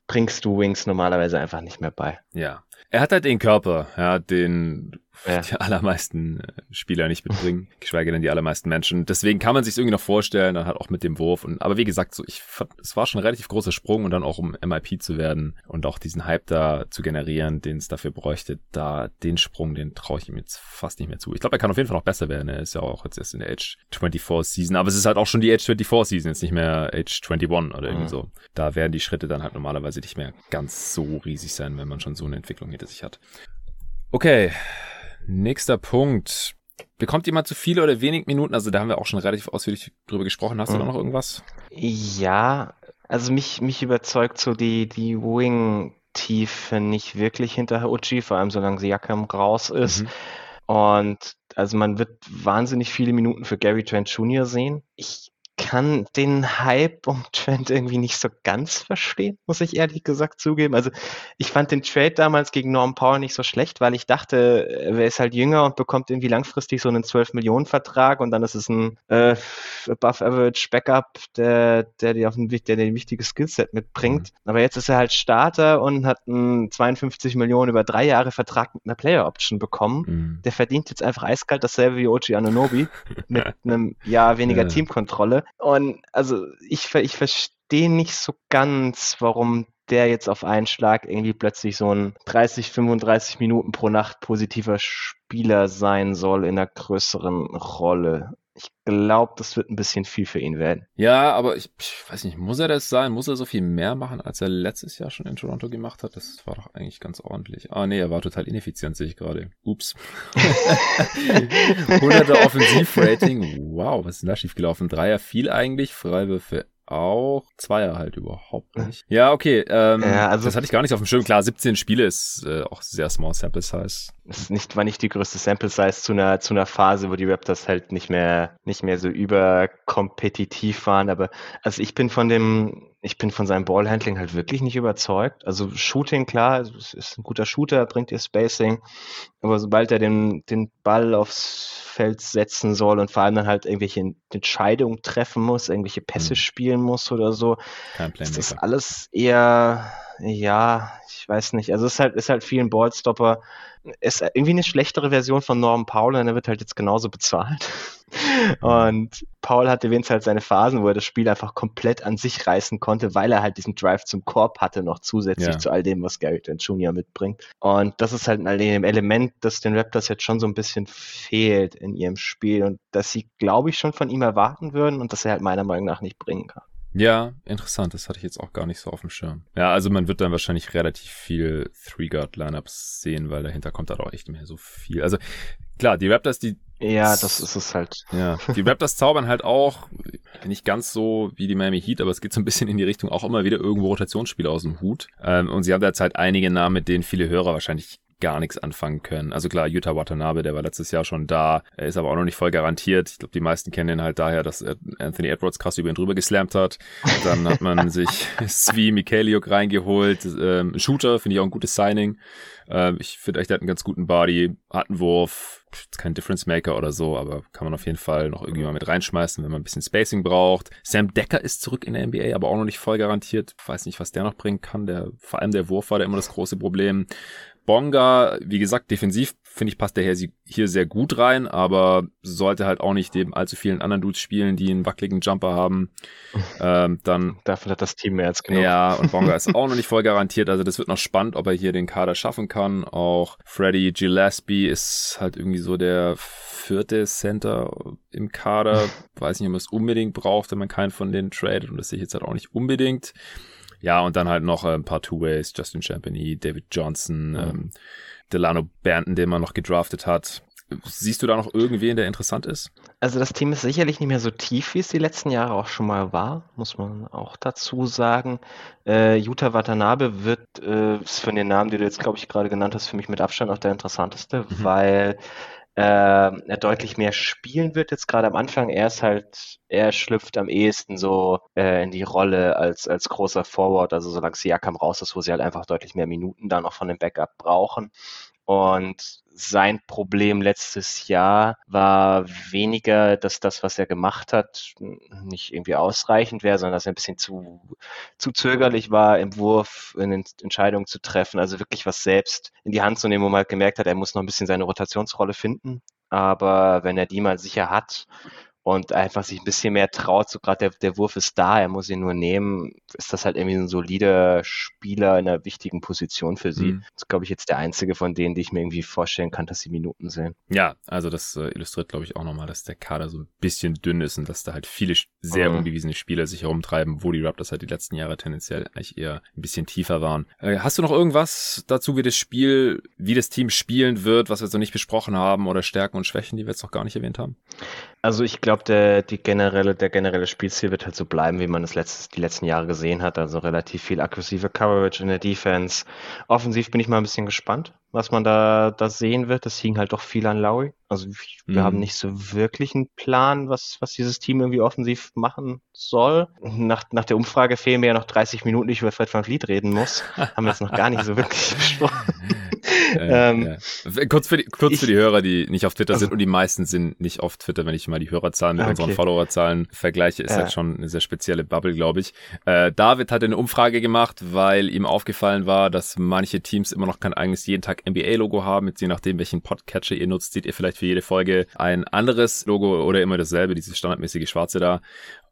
bringst du Wings normalerweise einfach nicht mehr bei. Ja. Er hat halt den Körper, ja, den ja. die allermeisten äh, Spieler nicht mitbringen, geschweige denn die allermeisten Menschen. Deswegen kann man sich irgendwie noch vorstellen, dann halt auch mit dem Wurf. Und, aber wie gesagt, so ich fand, es war schon ein relativ großer Sprung und dann auch um MIP zu werden und auch diesen Hype da zu generieren, den es dafür bräuchte, da den Sprung, den traue ich ihm jetzt fast nicht mehr zu. Ich glaube, er kann auf jeden Fall noch besser werden. Er ist ja auch jetzt erst in der Age 24 Season, aber es ist halt auch schon die Age 24 Season, jetzt nicht mehr Age 21 oder irgendwie mhm. so. Da werden die Schritte dann halt normalerweise nicht mehr ganz so riesig sein, wenn man schon so eine Entwicklung hinter sich hat. Okay, nächster Punkt. Bekommt jemand zu viele oder wenig Minuten? Also da haben wir auch schon relativ ausführlich drüber gesprochen. Hast mhm. du da noch irgendwas? Ja, also mich, mich überzeugt so die, die Wing-Tiefe nicht wirklich hinter Uchi, vor allem solange Siakam raus ist. Mhm. Und also man wird wahnsinnig viele Minuten für Gary Trent Jr. sehen. Ich kann den Hype um Trent irgendwie nicht so ganz verstehen, muss ich ehrlich gesagt zugeben. Also ich fand den Trade damals gegen Norm Powell nicht so schlecht, weil ich dachte, er ist halt jünger und bekommt irgendwie langfristig so einen 12-Millionen-Vertrag und dann ist es ein äh, above-average Backup, der, der, dir auf ein, der dir ein wichtiges Skillset mitbringt. Mhm. Aber jetzt ist er halt Starter und hat einen 52 Millionen über drei Jahre Vertrag mit einer Player-Option bekommen. Mhm. Der verdient jetzt einfach eiskalt dasselbe wie Ochi Anunobi mit einem Jahr weniger ja. Teamkontrolle. Und also ich, ich verstehe nicht so ganz, warum der jetzt auf einen Schlag irgendwie plötzlich so ein 30, 35 Minuten pro Nacht positiver Spieler sein soll in einer größeren Rolle. Ich glaube, das wird ein bisschen viel für ihn werden. Ja, aber ich, ich, weiß nicht, muss er das sein? Muss er so viel mehr machen, als er letztes Jahr schon in Toronto gemacht hat? Das war doch eigentlich ganz ordentlich. Ah, nee, er war total ineffizient, sehe ich gerade. Ups. 100er Offensivrating. Wow, was ist denn da schiefgelaufen? Dreier viel eigentlich, Freiwürfe auch. Zweier halt überhaupt nicht. Ja, okay. Ähm, ja, also, das hatte ich gar nicht auf dem Schirm. Klar, 17 Spiele ist äh, auch sehr small sample size. Ist nicht, war nicht die größte Sample Size zu einer, zu einer Phase, wo die Raptors halt nicht mehr, nicht mehr so überkompetitiv waren. Aber also ich bin von dem, ich bin von seinem Ballhandling halt wirklich nicht überzeugt. Also Shooting, klar, ist ein guter Shooter, bringt ihr Spacing. Aber sobald er den, den Ball aufs Feld setzen soll und vor allem dann halt irgendwelche Entscheidungen treffen muss, irgendwelche Pässe mhm. spielen muss oder so, ist das alles eher, ja, ich weiß nicht. Also es ist halt, ist halt viel ein Ballstopper ist irgendwie eine schlechtere Version von Norm Paul und er wird halt jetzt genauso bezahlt. Und Paul hatte wenigstens halt seine Phasen, wo er das Spiel einfach komplett an sich reißen konnte, weil er halt diesen Drive zum Korb hatte, noch zusätzlich ja. zu all dem, was Gary Trent Jr. mitbringt. Und das ist halt ein Element, das den Raptors jetzt schon so ein bisschen fehlt in ihrem Spiel und das sie, glaube ich, schon von ihm erwarten würden und das er halt meiner Meinung nach nicht bringen kann. Ja, interessant. Das hatte ich jetzt auch gar nicht so auf dem Schirm. Ja, also man wird dann wahrscheinlich relativ viel Three-Guard-Lineups sehen, weil dahinter kommt halt auch echt mehr so viel. Also klar, die Raptors, die ja, das ist es halt. Ja, die Raptors zaubern halt auch nicht ganz so wie die Miami Heat, aber es geht so ein bisschen in die Richtung auch immer wieder irgendwo Rotationsspiele aus dem Hut. Ähm, und sie haben derzeit einige Namen, mit denen viele Hörer wahrscheinlich gar nichts anfangen können. Also klar, Utah Watanabe, der war letztes Jahr schon da, er ist aber auch noch nicht voll garantiert. Ich glaube, die meisten kennen ihn halt daher, dass Anthony Edwards krass über ihn drüber geslampt hat. Dann hat man sich Svi Mikhailiuk reingeholt. Ähm, Shooter, finde ich auch ein gutes Signing. Ähm, ich finde echt, der hat einen ganz guten Body, hat einen Wurf, kein Difference Maker oder so, aber kann man auf jeden Fall noch irgendwie mal mit reinschmeißen, wenn man ein bisschen Spacing braucht. Sam Decker ist zurück in der NBA, aber auch noch nicht voll garantiert. Weiß nicht, was der noch bringen kann. Der, vor allem der Wurf war da immer das große Problem. Bonga, wie gesagt, defensiv finde ich, passt der hier sehr gut rein, aber sollte halt auch nicht neben allzu vielen anderen Dudes spielen, die einen wackeligen Jumper haben. Ähm, dann, Dafür hat das Team mehr als genug. Ja, und Bonga ist auch noch nicht voll garantiert, also das wird noch spannend, ob er hier den Kader schaffen kann. Auch Freddy Gillespie ist halt irgendwie so der vierte Center im Kader. Weiß nicht, ob man es unbedingt braucht, wenn man keinen von denen tradet und das sehe ich jetzt halt auch nicht unbedingt. Ja, und dann halt noch äh, ein paar Two-Ways, Justin Champagny, David Johnson, mhm. ähm, Delano Banton, den man noch gedraftet hat. Siehst du da noch irgendwen, der interessant ist? Also das Team ist sicherlich nicht mehr so tief, wie es die letzten Jahre auch schon mal war, muss man auch dazu sagen. Äh, Yuta Watanabe wird, äh, ist von den Namen, die du jetzt, glaube ich, gerade genannt hast, für mich mit Abstand auch der interessanteste, mhm. weil äh, er deutlich mehr spielen wird jetzt gerade am Anfang. Er ist halt, er schlüpft am ehesten so äh, in die Rolle als, als großer Forward, also solange Siakam raus ist, wo sie halt einfach deutlich mehr Minuten da noch von dem Backup brauchen. Und sein Problem letztes Jahr war weniger, dass das, was er gemacht hat, nicht irgendwie ausreichend wäre, sondern dass er ein bisschen zu, zu zögerlich war, im Wurf eine Entscheidung zu treffen, also wirklich was selbst in die Hand zu nehmen, wo man halt gemerkt hat, er muss noch ein bisschen seine Rotationsrolle finden. Aber wenn er die mal sicher hat und einfach sich ein bisschen mehr traut, so gerade der, der Wurf ist da, er muss ihn nur nehmen, ist das halt irgendwie ein solider Spieler in einer wichtigen Position für sie. Mhm. Das ist, glaube ich, jetzt der einzige von denen, die ich mir irgendwie vorstellen kann, dass sie Minuten sehen. Ja, also das äh, illustriert, glaube ich, auch nochmal, dass der Kader so ein bisschen dünn ist und dass da halt viele sehr mhm. unbewiesene Spieler sich herumtreiben, wo die Raptors halt die letzten Jahre tendenziell eigentlich eher ein bisschen tiefer waren. Äh, hast du noch irgendwas dazu, wie das Spiel, wie das Team spielen wird, was wir jetzt noch nicht besprochen haben oder Stärken und Schwächen, die wir jetzt noch gar nicht erwähnt haben? Also ich glaube, der, die generelle, der generelle Spielstil wird halt so bleiben, wie man es letztes, die letzten Jahre gesehen hat. Also relativ viel aggressive Coverage in der Defense. Offensiv bin ich mal ein bisschen gespannt, was man da, da sehen wird. Das hing halt doch viel an Lowry. Also wir mhm. haben nicht so wirklich einen Plan, was, was dieses Team irgendwie offensiv machen soll. Nach, nach der Umfrage fehlen mir ja noch 30 Minuten, ich über Fred van Vliet reden muss. haben wir jetzt noch gar nicht so wirklich besprochen. Äh, ähm, ja. Kurz, für die, kurz ich, für die Hörer, die nicht auf Twitter also, sind und die meisten sind nicht auf Twitter, wenn ich mal die Hörerzahlen mit okay. unseren Followerzahlen vergleiche, ist ja. halt schon eine sehr spezielle Bubble, glaube ich. Äh, David hat eine Umfrage gemacht, weil ihm aufgefallen war, dass manche Teams immer noch kein eigenes jeden Tag NBA-Logo haben. Jetzt je nachdem, welchen Podcatcher ihr nutzt, seht ihr vielleicht für jede Folge ein anderes Logo oder immer dasselbe, dieses standardmäßige schwarze da.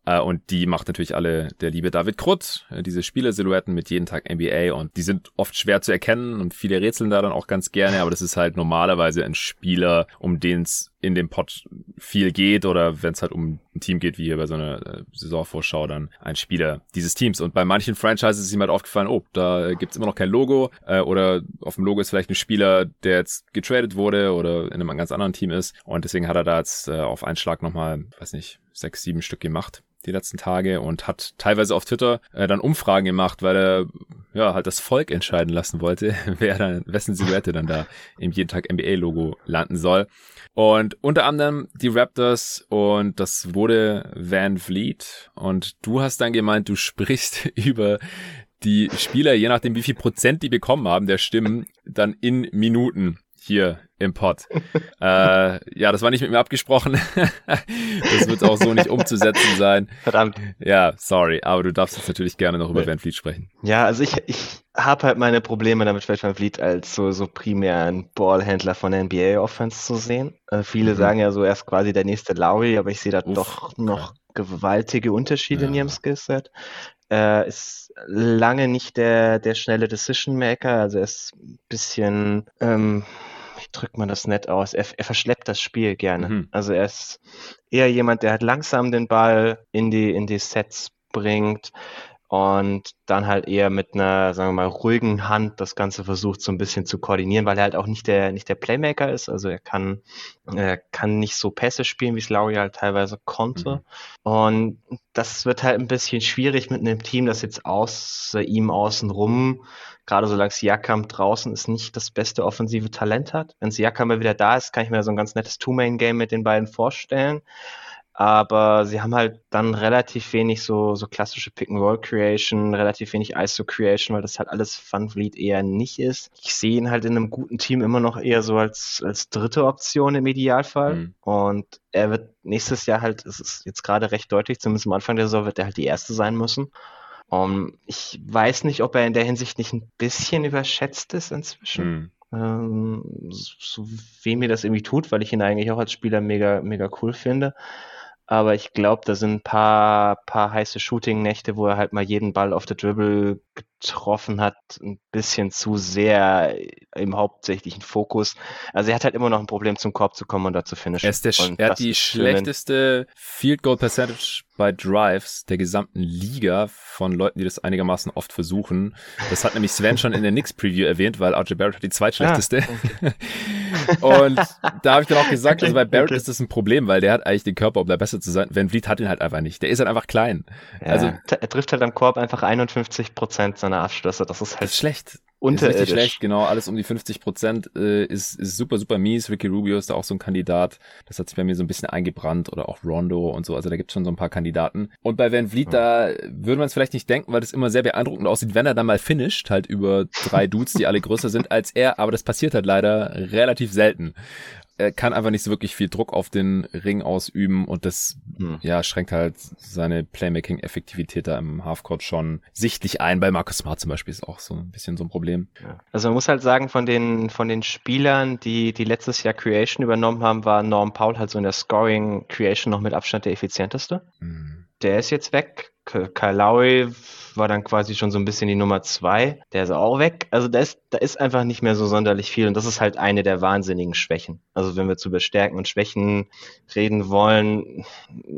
Äh, und die macht natürlich alle der liebe David Krutt, äh, diese Spielersilhouetten mit jeden Tag NBA und die sind oft schwer zu erkennen und viele rätseln da dann auch ganz gerne, aber das ist halt normalerweise ein Spieler, um den es in dem Pod viel geht oder wenn es halt um ein Team geht, wie hier bei so einer äh, Saisonvorschau, dann ein Spieler dieses Teams. Und bei manchen Franchises ist ihm halt aufgefallen, oh, da gibt's immer noch kein Logo äh, oder auf dem Logo ist vielleicht ein Spieler, der jetzt getradet wurde oder in einem ganz anderen Team ist und deswegen hat er da jetzt äh, auf einen Schlag nochmal, weiß nicht, sechs, sieben Stück gemacht die letzten Tage und hat teilweise auf Twitter äh, dann Umfragen gemacht, weil er ja halt das Volk entscheiden lassen wollte, wer dann, wessen Silhouette dann da im jeden Tag NBA-Logo landen soll. Und unter anderem die Raptors und das wurde Van Vliet. Und du hast dann gemeint, du sprichst über die Spieler, je nachdem wie viel Prozent die bekommen haben, der Stimmen, dann in Minuten hier im Pod. äh, ja, das war nicht mit mir abgesprochen. das wird auch so nicht umzusetzen sein. Verdammt. Ja, sorry, aber du darfst jetzt natürlich gerne noch über Van Fleet sprechen. Ja, also ich, ich habe halt meine Probleme damit, Van Fleet als so, so primär ein Ballhändler von der NBA Offense zu sehen. Äh, viele mhm. sagen ja so, er ist quasi der nächste Lowry, aber ich sehe da Uff, doch noch gewaltige Unterschiede ja. in ihrem Skillset. Er ist lange nicht der, der schnelle Decision Maker, also er ist ein bisschen ähm, drückt man das nett aus? Er, er verschleppt das Spiel gerne. Mhm. Also er ist eher jemand, der halt langsam den Ball in die, in die Sets bringt und dann halt eher mit einer, sagen wir mal, ruhigen Hand das Ganze versucht so ein bisschen zu koordinieren, weil er halt auch nicht der, nicht der Playmaker ist. Also er kann, er kann nicht so Pässe spielen, wie es Laurie halt teilweise konnte. Mhm. Und das wird halt ein bisschen schwierig mit einem Team, das jetzt außer ihm außenrum gerade solange Siakam draußen ist, nicht das beste offensive Talent hat. Wenn Siakam mal wieder da ist, kann ich mir so ein ganz nettes Two-Main-Game mit den beiden vorstellen. Aber sie haben halt dann relativ wenig so, so klassische Pick-and-Roll-Creation, relativ wenig ISO-Creation, weil das halt alles Fun Fleet eher nicht ist. Ich sehe ihn halt in einem guten Team immer noch eher so als, als dritte Option im Idealfall. Mhm. Und er wird nächstes Jahr halt, es ist jetzt gerade recht deutlich, zumindest am Anfang der Saison wird er halt die erste sein müssen. Um, ähm, ich weiß nicht, ob er in der Hinsicht nicht ein bisschen überschätzt ist inzwischen. Mhm. Ähm, so weh mir das irgendwie tut, weil ich ihn eigentlich auch als Spieler mega, mega cool finde. Aber ich glaube, da sind ein paar, paar heiße Shooting-Nächte, wo er halt mal jeden Ball auf der Dribble getroffen hat, ein bisschen zu sehr im hauptsächlichen Fokus. Also er hat halt immer noch ein Problem, zum Korb zu kommen und da zu finishen. Er, der, er hat die schlechteste Field Goal Percentage bei Drives der gesamten Liga von Leuten, die das einigermaßen oft versuchen. Das hat nämlich Sven schon in der Knicks Preview erwähnt, weil RJ Barrett hat die zweitschlechteste. Ah, okay. und da habe ich dann auch gesagt, also bei Barrett okay. ist das ein Problem, weil der hat eigentlich den Körper, um da besser zu sein. Van Vliet hat ihn halt einfach nicht. Der ist halt einfach klein. Ja, also er trifft halt am Korb einfach 51 Prozent seiner Abschlüsse. Das ist halt das ist schlecht unterirdisch. Ist richtig schlecht, genau, alles um die 50 Prozent äh, ist, ist super, super mies. Ricky Rubio ist da auch so ein Kandidat. Das hat sich bei mir so ein bisschen eingebrannt oder auch Rondo und so. Also da gibt es schon so ein paar Kandidaten. Und bei Van Vliet, ja. da würde man es vielleicht nicht denken, weil das immer sehr beeindruckend aussieht, wenn er dann mal finisht, halt über drei Dudes, die alle größer sind als er. Aber das passiert halt leider relativ selten er kann einfach nicht so wirklich viel Druck auf den Ring ausüben und das hm. ja schränkt halt seine Playmaking-Effektivität da im Halfcourt schon sichtlich ein. Bei Marcus Smart zum Beispiel ist auch so ein bisschen so ein Problem. Also man muss halt sagen, von den von den Spielern, die die letztes Jahr Creation übernommen haben, war Norm Paul halt so in der Scoring Creation noch mit Abstand der effizienteste. Hm. Der ist jetzt weg. Kyle Lowry war dann quasi schon so ein bisschen die Nummer zwei. Der ist auch weg. Also da ist, da ist einfach nicht mehr so sonderlich viel. Und das ist halt eine der wahnsinnigen Schwächen. Also wenn wir zu Bestärken und Schwächen reden wollen,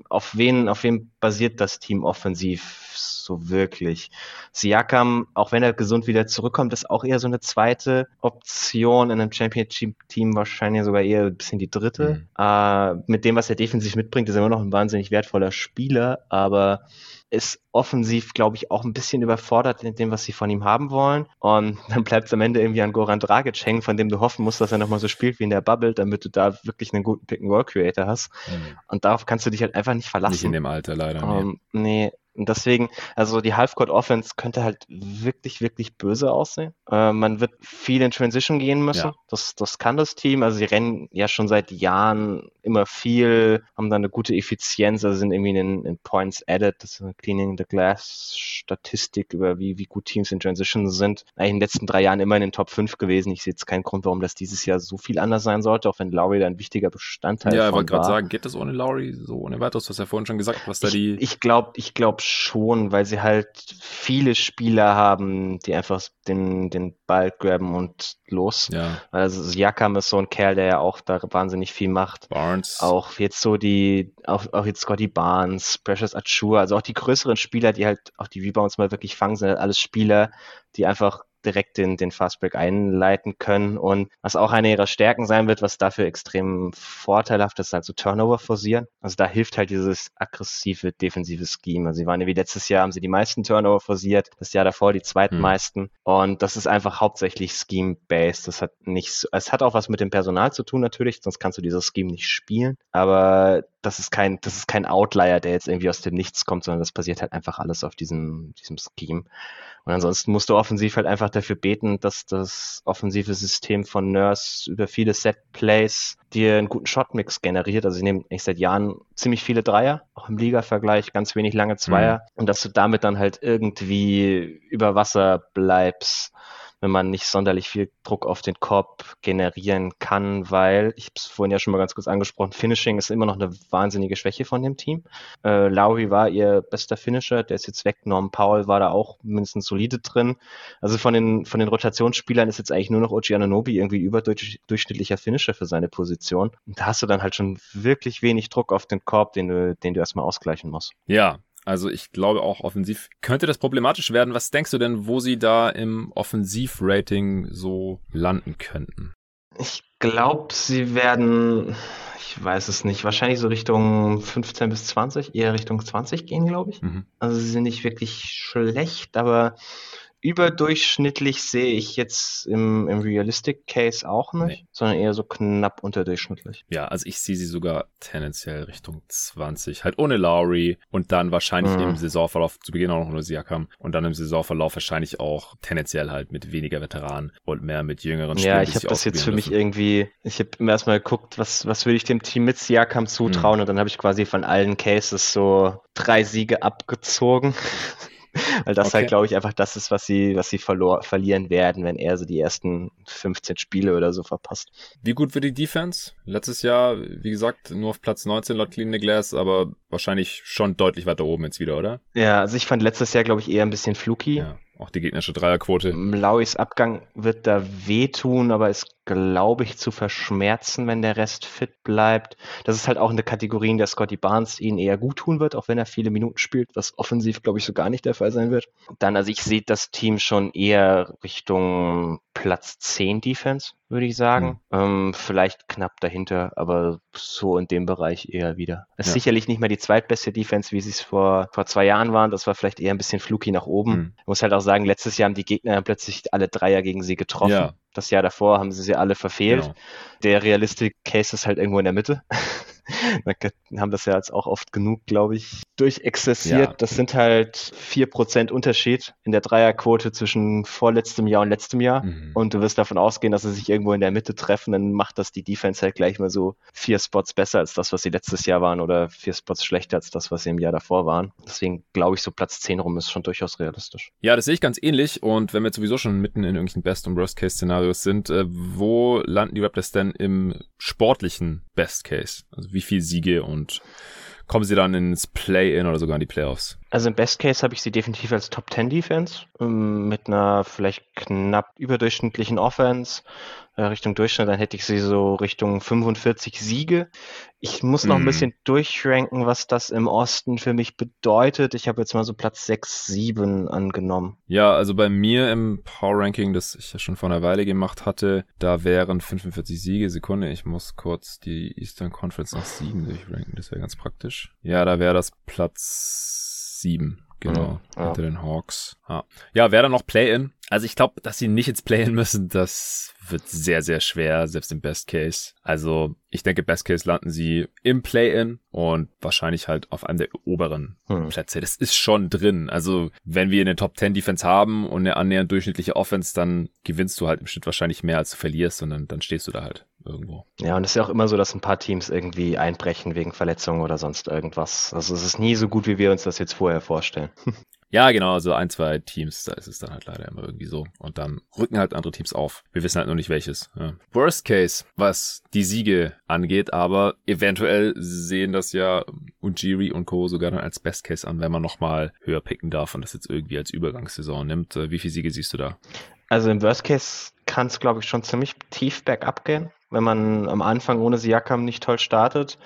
auf wen, auf wen basiert das Team offensiv so wirklich? Siakam, auch wenn er gesund wieder zurückkommt, ist auch eher so eine zweite Option in einem Championship-Team, wahrscheinlich sogar eher ein bisschen die dritte. Mhm. Äh, mit dem, was er defensiv mitbringt, ist er immer noch ein wahnsinnig wertvoller Spieler, aber ist offensiv, glaube ich, auch ein bisschen überfordert in dem, was sie von ihm haben wollen. Und dann bleibt es am Ende irgendwie an Goran Dragic hängen, von dem du hoffen musst, dass er nochmal so spielt wie in der Bubble, damit du da wirklich einen guten Pick-and-Roll-Creator hast. Mhm. Und darauf kannst du dich halt einfach nicht verlassen. Nicht in dem Alter leider. Um, nee. nee, und deswegen, also die Halfcourt-Offense könnte halt wirklich, wirklich böse aussehen. Äh, man wird viel in Transition gehen müssen. Ja. Das, das kann das Team. Also sie rennen ja schon seit Jahren immer viel, haben da eine gute Effizienz, also sind irgendwie in, in Points added, das ist eine Cleaning the Glass Statistik über wie, wie gut Teams in Transition sind. Eigentlich in den letzten drei Jahren immer in den Top 5 gewesen. Ich sehe jetzt keinen Grund, warum das dieses Jahr so viel anders sein sollte, auch wenn Lowry da ein wichtiger Bestandteil ist. Ja, ich wollte gerade sagen, geht das ohne Lowry so ohne weiteres? Du hast ja vorhin schon gesagt, was da die. Ich glaube, ich glaube schon, weil sie halt viele Spieler haben, die einfach den, den Ball graben und los. Ja. Also Jakam ist so ein Kerl, der ja auch da wahnsinnig viel macht. Barnes. Auch jetzt so die, auch, auch jetzt Scotty Barnes, Precious Achua, also auch die größeren Spieler, die halt auch die Rebounds mal wirklich fangen, sind halt alles Spieler, die einfach direkt den, den Fastbreak einleiten können. Und was auch eine ihrer Stärken sein wird, was dafür extrem vorteilhaft ist, halt so Turnover forcieren. Also da hilft halt dieses aggressive defensive Scheme. Also sie waren ja wie letztes Jahr, haben sie die meisten Turnover forciert, das Jahr davor die zweitmeisten. Mhm. Und das ist einfach hauptsächlich Scheme-based. Das hat nichts, es hat auch was mit dem Personal zu tun natürlich, sonst kannst du dieses Scheme nicht spielen. Aber das ist kein, das ist kein Outlier, der jetzt irgendwie aus dem Nichts kommt, sondern das basiert halt einfach alles auf diesem, diesem Scheme. Und ansonsten musst du offensiv halt einfach dafür beten, dass das offensive System von Nurse über viele Set-Plays dir einen guten Shotmix generiert. Also ich nehme echt seit Jahren ziemlich viele Dreier, auch im Liga-Vergleich ganz wenig lange Zweier. Mhm. Und dass du damit dann halt irgendwie über Wasser bleibst wenn man nicht sonderlich viel Druck auf den Korb generieren kann, weil, ich habe es vorhin ja schon mal ganz kurz angesprochen, Finishing ist immer noch eine wahnsinnige Schwäche von dem Team. Äh, Lowry war ihr bester Finisher, der ist jetzt weg. Norm Powell war da auch mindestens solide drin. Also von den, von den Rotationsspielern ist jetzt eigentlich nur noch Ochi Ananobi irgendwie überdurchschnittlicher Finisher für seine Position. Und da hast du dann halt schon wirklich wenig Druck auf den Korb, den du, den du erstmal ausgleichen musst. Ja, also ich glaube auch offensiv könnte das problematisch werden. Was denkst du denn, wo sie da im Offensivrating so landen könnten? Ich glaube, sie werden, ich weiß es nicht, wahrscheinlich so Richtung 15 bis 20, eher Richtung 20 gehen, glaube ich. Mhm. Also sie sind nicht wirklich schlecht, aber überdurchschnittlich sehe ich jetzt im, im Realistic Case auch nicht, nee. sondern eher so knapp unterdurchschnittlich. Ja, also ich sehe sie sogar tendenziell Richtung 20, halt ohne Lowry und dann wahrscheinlich mhm. im Saisonverlauf, zu Beginn auch noch nur Siakam und dann im Saisonverlauf wahrscheinlich auch tendenziell halt mit weniger Veteranen und mehr mit jüngeren Spielern. Ja, ich habe das jetzt für mich irgendwie, ich habe mir erstmal geguckt, was, was würde ich dem Team mit Siakam zutrauen mhm. und dann habe ich quasi von allen Cases so drei Siege abgezogen. Weil das halt, okay. halt, glaube ich, einfach das ist, was sie, was sie verlor, verlieren werden, wenn er so die ersten 15 Spiele oder so verpasst. Wie gut wird die Defense? Letztes Jahr, wie gesagt, nur auf Platz 19 laut Clean the Glass, aber wahrscheinlich schon deutlich weiter oben jetzt wieder, oder? Ja, also ich fand letztes Jahr, glaube ich, eher ein bisschen fluky. Ja. Auch die gegnerische Dreierquote. Lauis Abgang wird da wehtun, aber ist, glaube ich, zu verschmerzen, wenn der Rest fit bleibt. Das ist halt auch eine Kategorie, in der Scotty Barnes ihn eher gut tun wird, auch wenn er viele Minuten spielt, was offensiv, glaube ich, so gar nicht der Fall sein wird. Dann, also ich sehe das Team schon eher Richtung Platz 10 Defense, würde ich sagen. Mhm. Ähm, vielleicht knapp dahinter, aber so in dem Bereich eher wieder. Es ist ja. sicherlich nicht mehr die zweitbeste Defense, wie sie es vor, vor zwei Jahren waren. Das war vielleicht eher ein bisschen fluky nach oben. Mhm. Muss halt auch sagen, letztes Jahr haben die Gegner plötzlich alle Dreier gegen sie getroffen. Ja. Das Jahr davor haben sie sie alle verfehlt. Genau. Der Realistic Case ist halt irgendwo in der Mitte. Wir haben das ja jetzt auch oft genug, glaube ich, durchexerziert. Ja. Das sind halt vier Prozent Unterschied in der Dreierquote zwischen vorletztem Jahr und letztem Jahr. Mhm. Und du wirst davon ausgehen, dass sie sich irgendwo in der Mitte treffen, dann macht das die Defense halt gleich mal so vier Spots besser als das, was sie letztes Jahr waren oder vier Spots schlechter als das, was sie im Jahr davor waren. Deswegen glaube ich, so Platz 10 rum ist schon durchaus realistisch. Ja, das sehe ich ganz ähnlich. Und wenn wir jetzt sowieso schon mitten in irgendwelchen Best- und Worst-Case-Szenarios sind, äh, wo landen die Raptors denn im sportlichen Best Case? Also wie viele Siege und kommen sie dann ins Play-In oder sogar in die Playoffs? Also im Best Case habe ich sie definitiv als Top 10 Defense ähm, mit einer vielleicht knapp überdurchschnittlichen Offense äh, Richtung Durchschnitt, dann hätte ich sie so Richtung 45 Siege. Ich muss noch mm. ein mhm. bisschen durchranken, was das im Osten für mich bedeutet. Ich habe jetzt mal so Platz 6, 7 angenommen. Ja, also bei mir im Power Ranking, das ich ja schon vor einer Weile gemacht hatte, da wären 45 Siege. Sekunde, ich muss kurz die Eastern Conference nach Siegen durchranken. Das wäre ganz praktisch. Ja, da wäre das Platz 7. Genau, ja. hinter den Hawks. Ja, ja wäre dann noch Play-In. Also ich glaube, dass sie nicht ins Play-In müssen, das wird sehr, sehr schwer, selbst im Best Case. Also ich denke, Best Case landen sie im Play-In und wahrscheinlich halt auf einem der oberen hm. Plätze. Das ist schon drin. Also wenn wir eine Top 10 Defense haben und eine annähernd durchschnittliche Offense, dann gewinnst du halt im Schnitt wahrscheinlich mehr, als du verlierst und dann, dann stehst du da halt irgendwo. Ja, und es ist ja auch immer so, dass ein paar Teams irgendwie einbrechen wegen Verletzungen oder sonst irgendwas. Also es ist nie so gut, wie wir uns das jetzt vorher vorstellen. Ja, genau, also ein, zwei Teams, da ist es dann halt leider immer irgendwie so. Und dann rücken halt andere Teams auf. Wir wissen halt noch nicht welches. Ja. Worst Case, was die Siege angeht, aber eventuell sehen das ja Ujiri und Co. sogar dann als Best Case an, wenn man nochmal höher picken darf und das jetzt irgendwie als Übergangssaison nimmt. Äh, wie viele Siege siehst du da? Also im Worst Case kann es, glaube ich, schon ziemlich tief bergab gehen, wenn man am Anfang ohne Siakam nicht toll startet.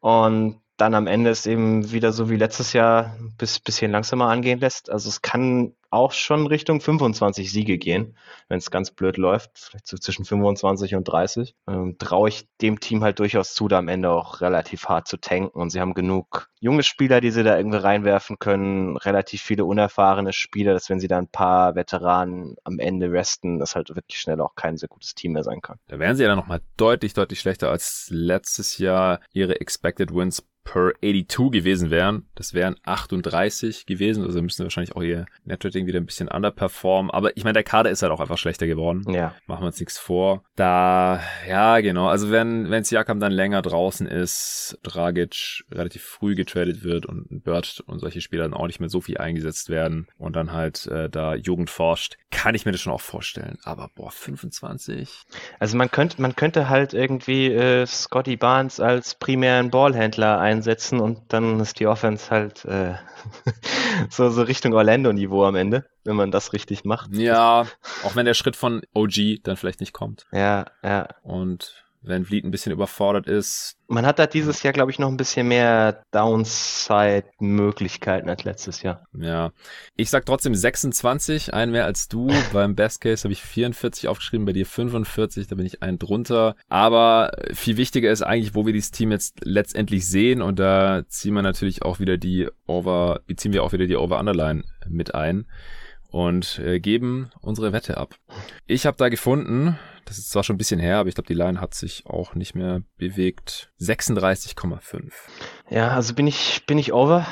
Und dann am Ende es eben wieder so wie letztes Jahr ein bisschen langsamer angehen lässt. Also es kann auch schon Richtung 25 Siege gehen, wenn es ganz blöd läuft, vielleicht so zwischen 25 und 30. Ähm, Traue ich dem Team halt durchaus zu, da am Ende auch relativ hart zu tanken. Und sie haben genug junge Spieler, die sie da irgendwie reinwerfen können, relativ viele unerfahrene Spieler, dass wenn sie da ein paar Veteranen am Ende resten, das halt wirklich schnell auch kein sehr gutes Team mehr sein kann. Da wären sie ja dann nochmal deutlich, deutlich schlechter als letztes Jahr ihre Expected Wins per 82 gewesen wären. Das wären 38 gewesen, also müssen wahrscheinlich auch ihr Netrating wieder ein bisschen underperformen. Aber ich meine, der Kader ist halt auch einfach schlechter geworden. Ja. Machen wir uns nichts vor. Da, ja, genau. Also wenn, wenn Siakam dann länger draußen ist, Dragic relativ früh getradet wird und Bird und solche Spieler dann auch nicht mehr so viel eingesetzt werden und dann halt äh, da Jugend forscht, kann ich mir das schon auch vorstellen. Aber boah, 25. Also man könnte, man könnte halt irgendwie äh, Scotty Barnes als primären Ballhändler ein einsetzen und dann ist die Offense halt äh, so, so Richtung Orlando-Niveau am Ende, wenn man das richtig macht. Ja, auch wenn der Schritt von OG dann vielleicht nicht kommt. Ja, ja. Und wenn Vliet ein bisschen überfordert ist. Man hat da dieses Jahr, glaube ich, noch ein bisschen mehr Downside-Möglichkeiten als letztes Jahr. Ja. Ich sag trotzdem 26, ein mehr als du. Beim Best Case habe ich 44 aufgeschrieben, bei dir 45, da bin ich ein drunter. Aber viel wichtiger ist eigentlich, wo wir dieses Team jetzt letztendlich sehen. Und da ziehen wir natürlich auch wieder die Over, beziehen wir auch wieder die Over-Underline mit ein und äh, geben unsere Wette ab. Ich habe da gefunden, das ist zwar schon ein bisschen her, aber ich glaube, die Line hat sich auch nicht mehr bewegt. 36,5. Ja, also bin ich, bin ich over.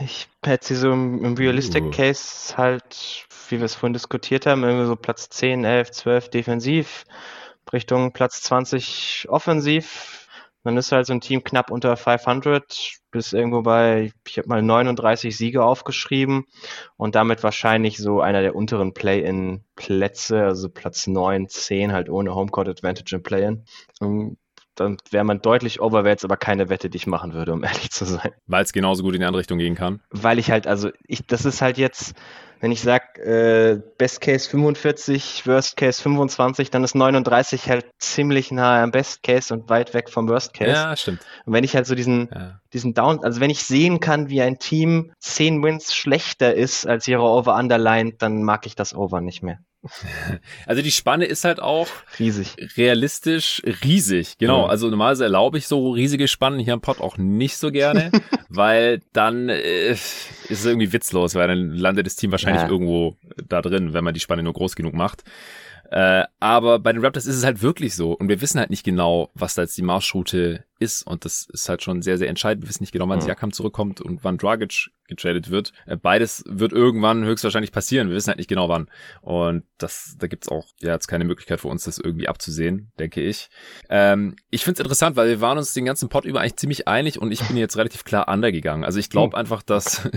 Ich hätte sie so im, im Realistic uh. Case halt, wie wir es vorhin diskutiert haben, irgendwie so Platz 10, 11, 12 defensiv, Richtung Platz 20 offensiv dann ist halt so ein Team knapp unter 500, bis irgendwo bei, ich habe mal 39 Siege aufgeschrieben und damit wahrscheinlich so einer der unteren Play-in-Plätze, also Platz 9, 10 halt ohne Homecourt Advantage im Play-in. Dann wäre man deutlich over, wäre jetzt aber keine Wette, die ich machen würde, um ehrlich zu sein. Weil es genauso gut in die andere Richtung gehen kann? Weil ich halt, also ich, das ist halt jetzt, wenn ich sage, äh, Best Case 45, Worst Case 25, dann ist 39 halt ziemlich nahe am Best Case und weit weg vom Worst Case. Ja, stimmt. Und wenn ich halt so diesen, ja. diesen Down, also wenn ich sehen kann, wie ein Team 10 Wins schlechter ist als ihre Over-Underline, dann mag ich das Over nicht mehr. Also die Spanne ist halt auch riesig. Realistisch riesig. Genau. Ja. Also normalerweise erlaube ich so riesige Spannen hier im Pod auch nicht so gerne, weil dann äh, ist es irgendwie witzlos, weil dann landet das Team wahrscheinlich wahrscheinlich ja. irgendwo da drin, wenn man die Spanne nur groß genug macht. Äh, aber bei den Raptors ist es halt wirklich so. Und wir wissen halt nicht genau, was da jetzt die Marschroute ist. Und das ist halt schon sehr, sehr entscheidend. Wir wissen nicht genau, wann mhm. Siakam zurückkommt und wann Dragic getradet wird. Äh, beides wird irgendwann höchstwahrscheinlich passieren. Wir wissen halt nicht genau wann. Und das, da gibt's auch ja jetzt keine Möglichkeit für uns, das irgendwie abzusehen, denke ich. Ähm, ich finde es interessant, weil wir waren uns den ganzen Pod über eigentlich ziemlich einig und ich bin jetzt relativ klar undergegangen. Also ich glaube mhm. einfach, dass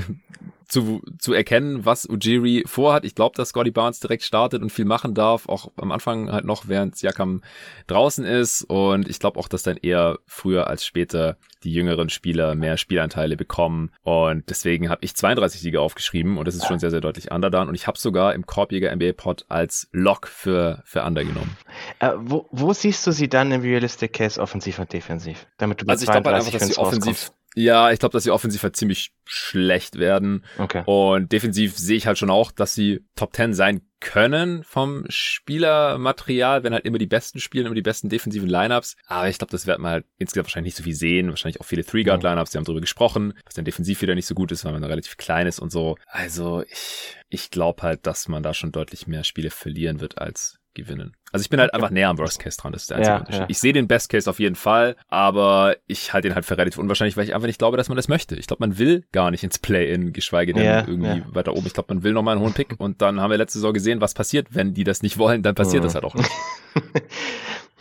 zu, zu erkennen, was Ujiri vorhat. Ich glaube, dass Scotty Barnes direkt startet und viel machen darf, auch am Anfang halt noch, während Siakam draußen ist. Und ich glaube auch, dass dann eher früher als später die jüngeren Spieler mehr Spielanteile bekommen. Und deswegen habe ich 32 Siege aufgeschrieben und das ist schon sehr, sehr deutlich Underdone. Und ich habe sogar im Korbjäger NBA Pod als Lock für, für Under genommen. Äh, wo, wo siehst du sie dann im Realistic Case offensiv und defensiv? Damit du also ich glaube halt einfach, dass sie offensiv ja, ich glaube, dass sie offensiv halt ziemlich schlecht werden. Okay. Und defensiv sehe ich halt schon auch, dass sie Top 10 sein können vom Spielermaterial, wenn halt immer die besten spielen, immer die besten defensiven Lineups. Aber ich glaube, das wird man halt insgesamt wahrscheinlich nicht so viel sehen. Wahrscheinlich auch viele Three-Guard-Lineups, die haben darüber gesprochen, dass dann defensiv wieder nicht so gut ist, weil man relativ klein ist und so. Also ich, ich glaube halt, dass man da schon deutlich mehr Spiele verlieren wird als gewinnen. Also ich bin halt einfach näher am Worst Case dran, das ist der einzige ja, Unterschied. Ja. Ich sehe den Best Case auf jeden Fall, aber ich halte ihn halt für relativ unwahrscheinlich, weil ich einfach nicht glaube, dass man das möchte. Ich glaube, man will gar nicht ins Play-In, geschweige denn ja, irgendwie weiter oben. Ich glaube, man will nochmal einen hohen Pick und dann haben wir letzte Saison gesehen, was passiert, wenn die das nicht wollen, dann passiert mhm. das halt auch nicht.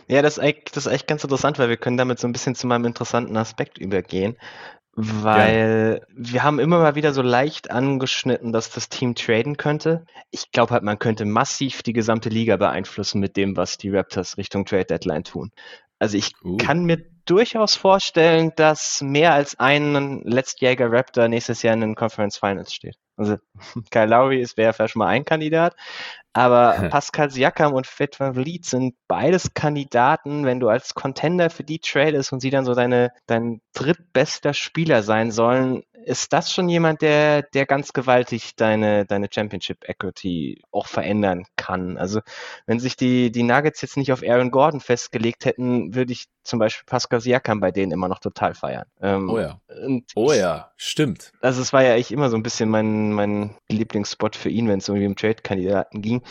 Ja, das ist, echt, das ist echt ganz interessant, weil wir können damit so ein bisschen zu meinem interessanten Aspekt übergehen weil ja. wir haben immer mal wieder so leicht angeschnitten, dass das Team traden könnte. Ich glaube halt, man könnte massiv die gesamte Liga beeinflussen mit dem, was die Raptors Richtung Trade Deadline tun. Also ich uh. kann mir durchaus vorstellen, dass mehr als ein letztjähriger Raptor nächstes Jahr in den Conference Finals steht. Also Kyle Lowry wäre vielleicht schon mal ein Kandidat, aber Pascal Siakam und Fred Van Vliet sind beides Kandidaten, wenn du als Contender für die tradest und sie dann so deine, dein drittbester Spieler sein sollen, ist das schon jemand, der, der ganz gewaltig deine, deine Championship Equity auch verändern kann. Also wenn sich die, die Nuggets jetzt nicht auf Aaron Gordon festgelegt hätten, würde ich zum Beispiel Pascal Siakam bei denen immer noch total feiern. Ähm, oh ja. oh ja, stimmt. Also es war ja eigentlich immer so ein bisschen mein, mein Lieblingsspot für ihn, wenn es irgendwie um Trade-Kandidaten ging.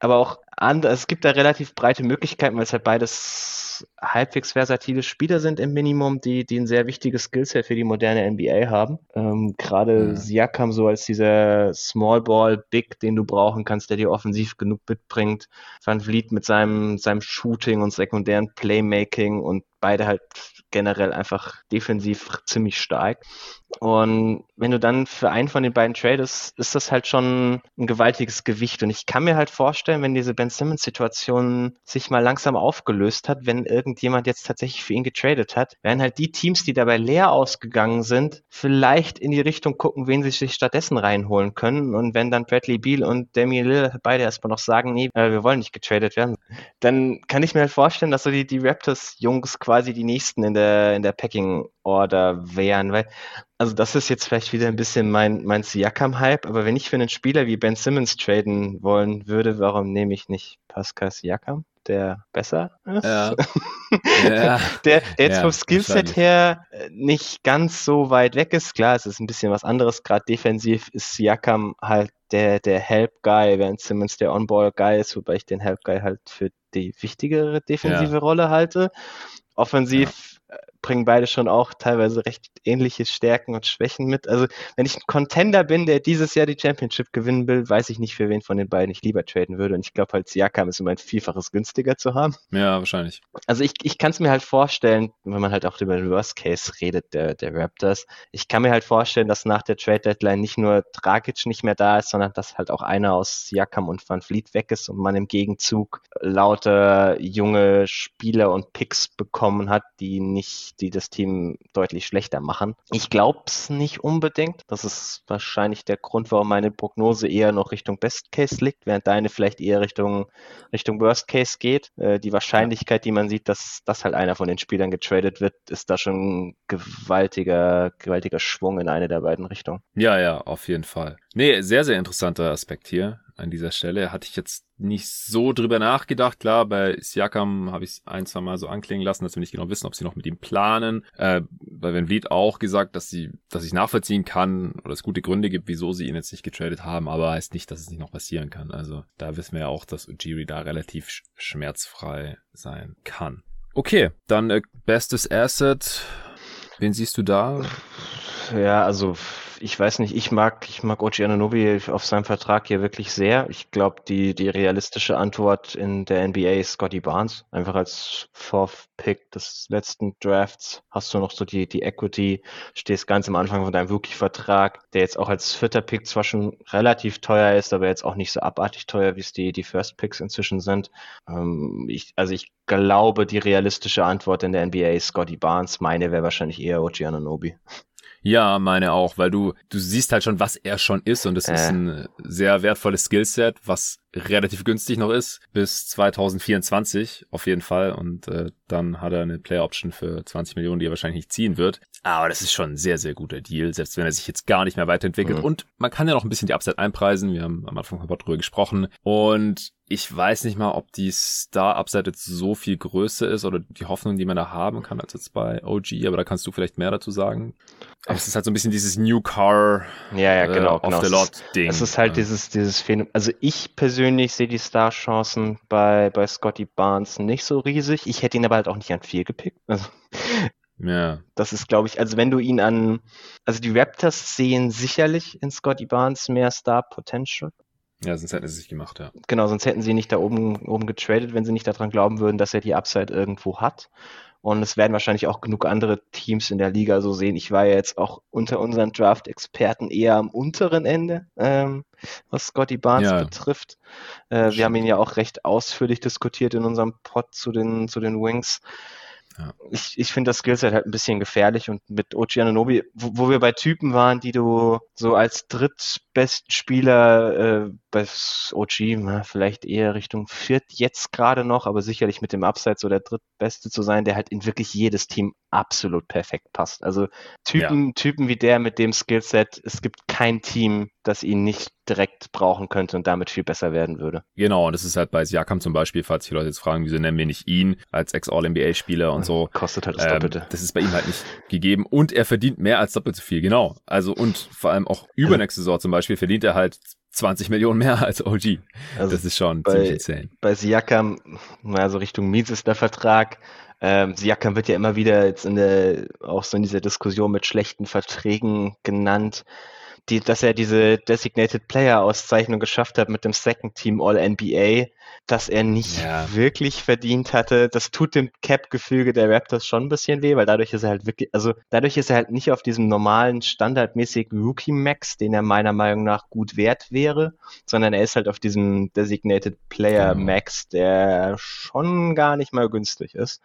Aber auch andere, es gibt da relativ breite Möglichkeiten, weil es halt beides halbwegs versatile Spieler sind im Minimum, die, die ein sehr wichtiges Skillset für die moderne NBA haben. Ähm, Gerade ja. Siakam so als dieser Small Ball Big, den du brauchen kannst, der dir offensiv genug mitbringt. Van Vliet mit seinem, seinem Shooting und sekundären Playmaking und beide halt generell einfach defensiv ziemlich stark. Und wenn du dann für einen von den beiden tradest, ist das halt schon ein gewaltiges Gewicht. Und ich kann mir halt vorstellen, wenn diese Ben Simmons-Situation sich mal langsam aufgelöst hat, wenn irgendjemand jetzt tatsächlich für ihn getradet hat, werden halt die Teams, die dabei leer ausgegangen sind, vielleicht in die Richtung gucken, wen sie sich stattdessen reinholen können. Und wenn dann Bradley Beal und Damian Lillard beide erstmal noch sagen, nee, äh, wir wollen nicht getradet werden, dann kann ich mir halt vorstellen, dass so die, die Raptors-Jungs quasi die nächsten in der, in der Packing-Order wären, weil also das ist jetzt vielleicht wieder ein bisschen mein, mein Siakam-Hype, aber wenn ich für einen Spieler wie Ben Simmons traden wollen würde, warum nehme ich nicht Pascal Siakam, der besser ist? Ja. ja. der, der jetzt ja, vom Skillset her äh, nicht ganz so weit weg ist. Klar, es ist ein bisschen was anderes. Gerade defensiv ist Siakam halt der, der Help-Guy, während Simmons der On-Ball-Guy ist, wobei ich den Help-Guy halt für die wichtigere defensive ja. Rolle halte. Offensiv bringen beide schon auch teilweise recht ähnliche Stärken und Schwächen mit. Also wenn ich ein Contender bin, der dieses Jahr die Championship gewinnen will, weiß ich nicht, für wen von den beiden ich lieber traden würde. Und ich glaube halt, Siakam ist um ein Vielfaches günstiger zu haben. Ja, wahrscheinlich. Also ich, ich kann es mir halt vorstellen, wenn man halt auch über den Worst Case redet, der, der Raptors, ich kann mir halt vorstellen, dass nach der Trade Deadline nicht nur Dragic nicht mehr da ist, sondern dass halt auch einer aus Siakam und Van Fleet weg ist und man im Gegenzug lauter junge Spieler und Picks bekommen hat, die nicht die das Team deutlich schlechter machen. Ich glaube es nicht unbedingt. Das ist wahrscheinlich der Grund, warum meine Prognose eher noch Richtung Best Case liegt, während deine vielleicht eher Richtung, Richtung Worst Case geht. Äh, die Wahrscheinlichkeit, die man sieht, dass, dass halt einer von den Spielern getradet wird, ist da schon gewaltiger, gewaltiger Schwung in eine der beiden Richtungen. Ja, ja, auf jeden Fall. Nee, sehr, sehr interessanter Aspekt hier. An dieser Stelle. Hatte ich jetzt nicht so drüber nachgedacht. Klar, bei Siakam habe ich es ein, zwei Mal so anklingen lassen, dass wir nicht genau wissen, ob sie noch mit ihm planen. Äh, bei Van Vliet auch gesagt, dass sie, dass ich nachvollziehen kann oder es gute Gründe gibt, wieso sie ihn jetzt nicht getradet haben, aber heißt nicht, dass es nicht noch passieren kann. Also da wissen wir ja auch, dass Ujiri da relativ schmerzfrei sein kann. Okay, dann äh, bestes Asset. Wen siehst du da? Ja, also ich weiß nicht, ich mag, ich mag Ochi Ananobi auf seinem Vertrag hier wirklich sehr. Ich glaube, die, die realistische Antwort in der NBA ist Scotty Barnes. Einfach als Fourth Pick des letzten Drafts hast du noch so die, die Equity, stehst ganz am Anfang von deinem Rookie-Vertrag, der jetzt auch als vierter Pick zwar schon relativ teuer ist, aber jetzt auch nicht so abartig teuer, wie es die, die First Picks inzwischen sind. Ähm, ich, also ich glaube, die realistische Antwort in der NBA ist Scotty Barnes. Meine wäre wahrscheinlich eher Ochi Ananobi. Ja, meine auch, weil du, du siehst halt schon, was er schon ist und es äh. ist ein sehr wertvolles Skillset, was relativ günstig noch ist, bis 2024 auf jeden Fall und äh, dann hat er eine Player Option für 20 Millionen, die er wahrscheinlich nicht ziehen wird. Aber das ist schon ein sehr, sehr guter Deal, selbst wenn er sich jetzt gar nicht mehr weiterentwickelt mhm. und man kann ja noch ein bisschen die Upside einpreisen, wir haben am Anfang mal drüber gesprochen und ich weiß nicht mal, ob die Star-Upside jetzt so viel größer ist oder die Hoffnung, die man da haben kann, als jetzt bei OG, aber da kannst du vielleicht mehr dazu sagen. Aber es ist halt so ein bisschen dieses New Car ja, ja, genau, äh, genau. the Lot Ding. Es ist halt ja. dieses, dieses Phänomen. Also ich persönlich sehe die Star-Chancen bei, bei Scotty Barnes nicht so riesig. Ich hätte ihn aber halt auch nicht an vier gepickt. Also, ja. Das ist, glaube ich, also wenn du ihn an, also die Raptors sehen sicherlich in Scotty Barnes mehr Star-Potential. Ja, sonst hätten sie sich gemacht, ja. Genau, sonst hätten sie nicht da oben, oben getradet, wenn sie nicht daran glauben würden, dass er die Upside irgendwo hat. Und es werden wahrscheinlich auch genug andere Teams in der Liga so sehen. Ich war ja jetzt auch unter unseren Draft-Experten eher am unteren Ende, ähm, was Scotty Barnes ja. betrifft. Äh, wir haben ihn ja auch recht ausführlich diskutiert in unserem Pod zu den, zu den Wings. Ja. Ich, ich finde das Skillset halt ein bisschen gefährlich und mit Ochi Ananobi, wo, wo, wir bei Typen waren, die du so als drittbesten Spieler äh, bei na, vielleicht eher Richtung viert jetzt gerade noch, aber sicherlich mit dem Upside so der drittbeste zu sein, der halt in wirklich jedes Team absolut perfekt passt. Also Typen, ja. Typen wie der mit dem Skillset, es gibt kein Team, das ihn nicht direkt brauchen könnte und damit viel besser werden würde. Genau, und das ist halt bei Siakam zum Beispiel, falls die Leute jetzt fragen, wieso nennen wir nicht ihn als Ex-All-NBA-Spieler und so. Kostet halt das ähm, Doppelte. Das ist bei ihm halt nicht gegeben und er verdient mehr als doppelt so viel, genau. Also und vor allem auch übernächste Saison zum Beispiel verdient er halt 20 Millionen mehr als OG. Also das ist schon bei, ziemlich insane. Bei Siakam, also Richtung Mies ist der Vertrag. Ähm, Siakam wird ja immer wieder jetzt in der, auch so in dieser Diskussion mit schlechten Verträgen genannt die, dass er diese Designated Player Auszeichnung geschafft hat mit dem Second Team All NBA, dass er nicht ja. wirklich verdient hatte. Das tut dem Cap-Gefüge der Raptors schon ein bisschen weh, weil dadurch ist er halt wirklich, also dadurch ist er halt nicht auf diesem normalen, standardmäßigen Rookie-Max, den er meiner Meinung nach gut wert wäre, sondern er ist halt auf diesem Designated Player Max, der schon gar nicht mal günstig ist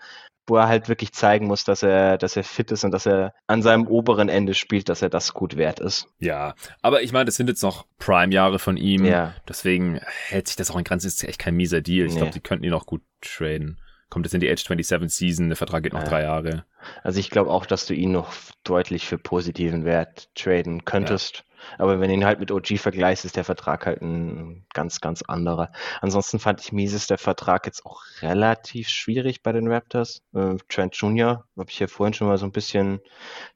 wo er halt wirklich zeigen muss, dass er, dass er fit ist und dass er an seinem oberen Ende spielt, dass er das gut wert ist. Ja, aber ich meine, das sind jetzt noch Prime-Jahre von ihm. Ja. Deswegen hält sich das auch in Grenzen. Ist echt kein mieser Deal. Ich nee. glaube, die könnten ihn auch gut traden. Kommt jetzt in die Age 27 Season, der Vertrag geht noch ja. drei Jahre. Also ich glaube auch, dass du ihn noch deutlich für positiven Wert traden könntest. Ja. Aber wenn du ihn halt mit OG vergleichst, ist der Vertrag halt ein ganz, ganz anderer. Ansonsten fand ich Mises der Vertrag jetzt auch relativ schwierig bei den Raptors. Äh, Trent Jr. habe ich ja vorhin schon mal so ein bisschen,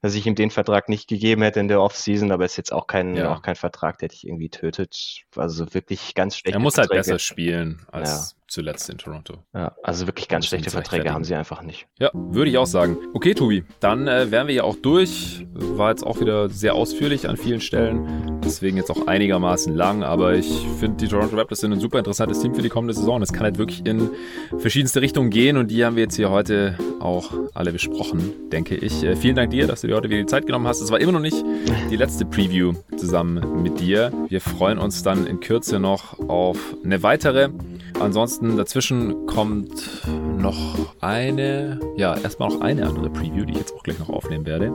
dass ich ihm den Vertrag nicht gegeben hätte in der Offseason, aber ist jetzt auch kein, ja. auch kein Vertrag, der dich irgendwie tötet. Also wirklich ganz schlecht. Er muss halt Verträge. halt besser spielen als ja zuletzt in Toronto. Ja, also wirklich ganz schlechte Verträge haben sie einfach nicht. Ja, würde ich auch sagen. Okay, Tobi, dann äh, wären wir ja auch durch. War jetzt auch wieder sehr ausführlich an vielen Stellen. Deswegen jetzt auch einigermaßen lang. Aber ich finde, die Toronto Raptors sind ein super interessantes Team für die kommende Saison. Es kann halt wirklich in verschiedenste Richtungen gehen. Und die haben wir jetzt hier heute auch alle besprochen, denke ich. Äh, vielen Dank dir, dass du dir heute wieder die Zeit genommen hast. Es war immer noch nicht die letzte Preview zusammen mit dir. Wir freuen uns dann in Kürze noch auf eine weitere. Ansonsten dazwischen kommt noch eine, ja, erstmal noch eine andere Preview, die ich jetzt auch gleich noch aufnehmen werde.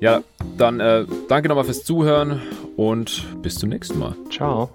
Ja, dann äh, danke nochmal fürs Zuhören und bis zum nächsten Mal. Ciao.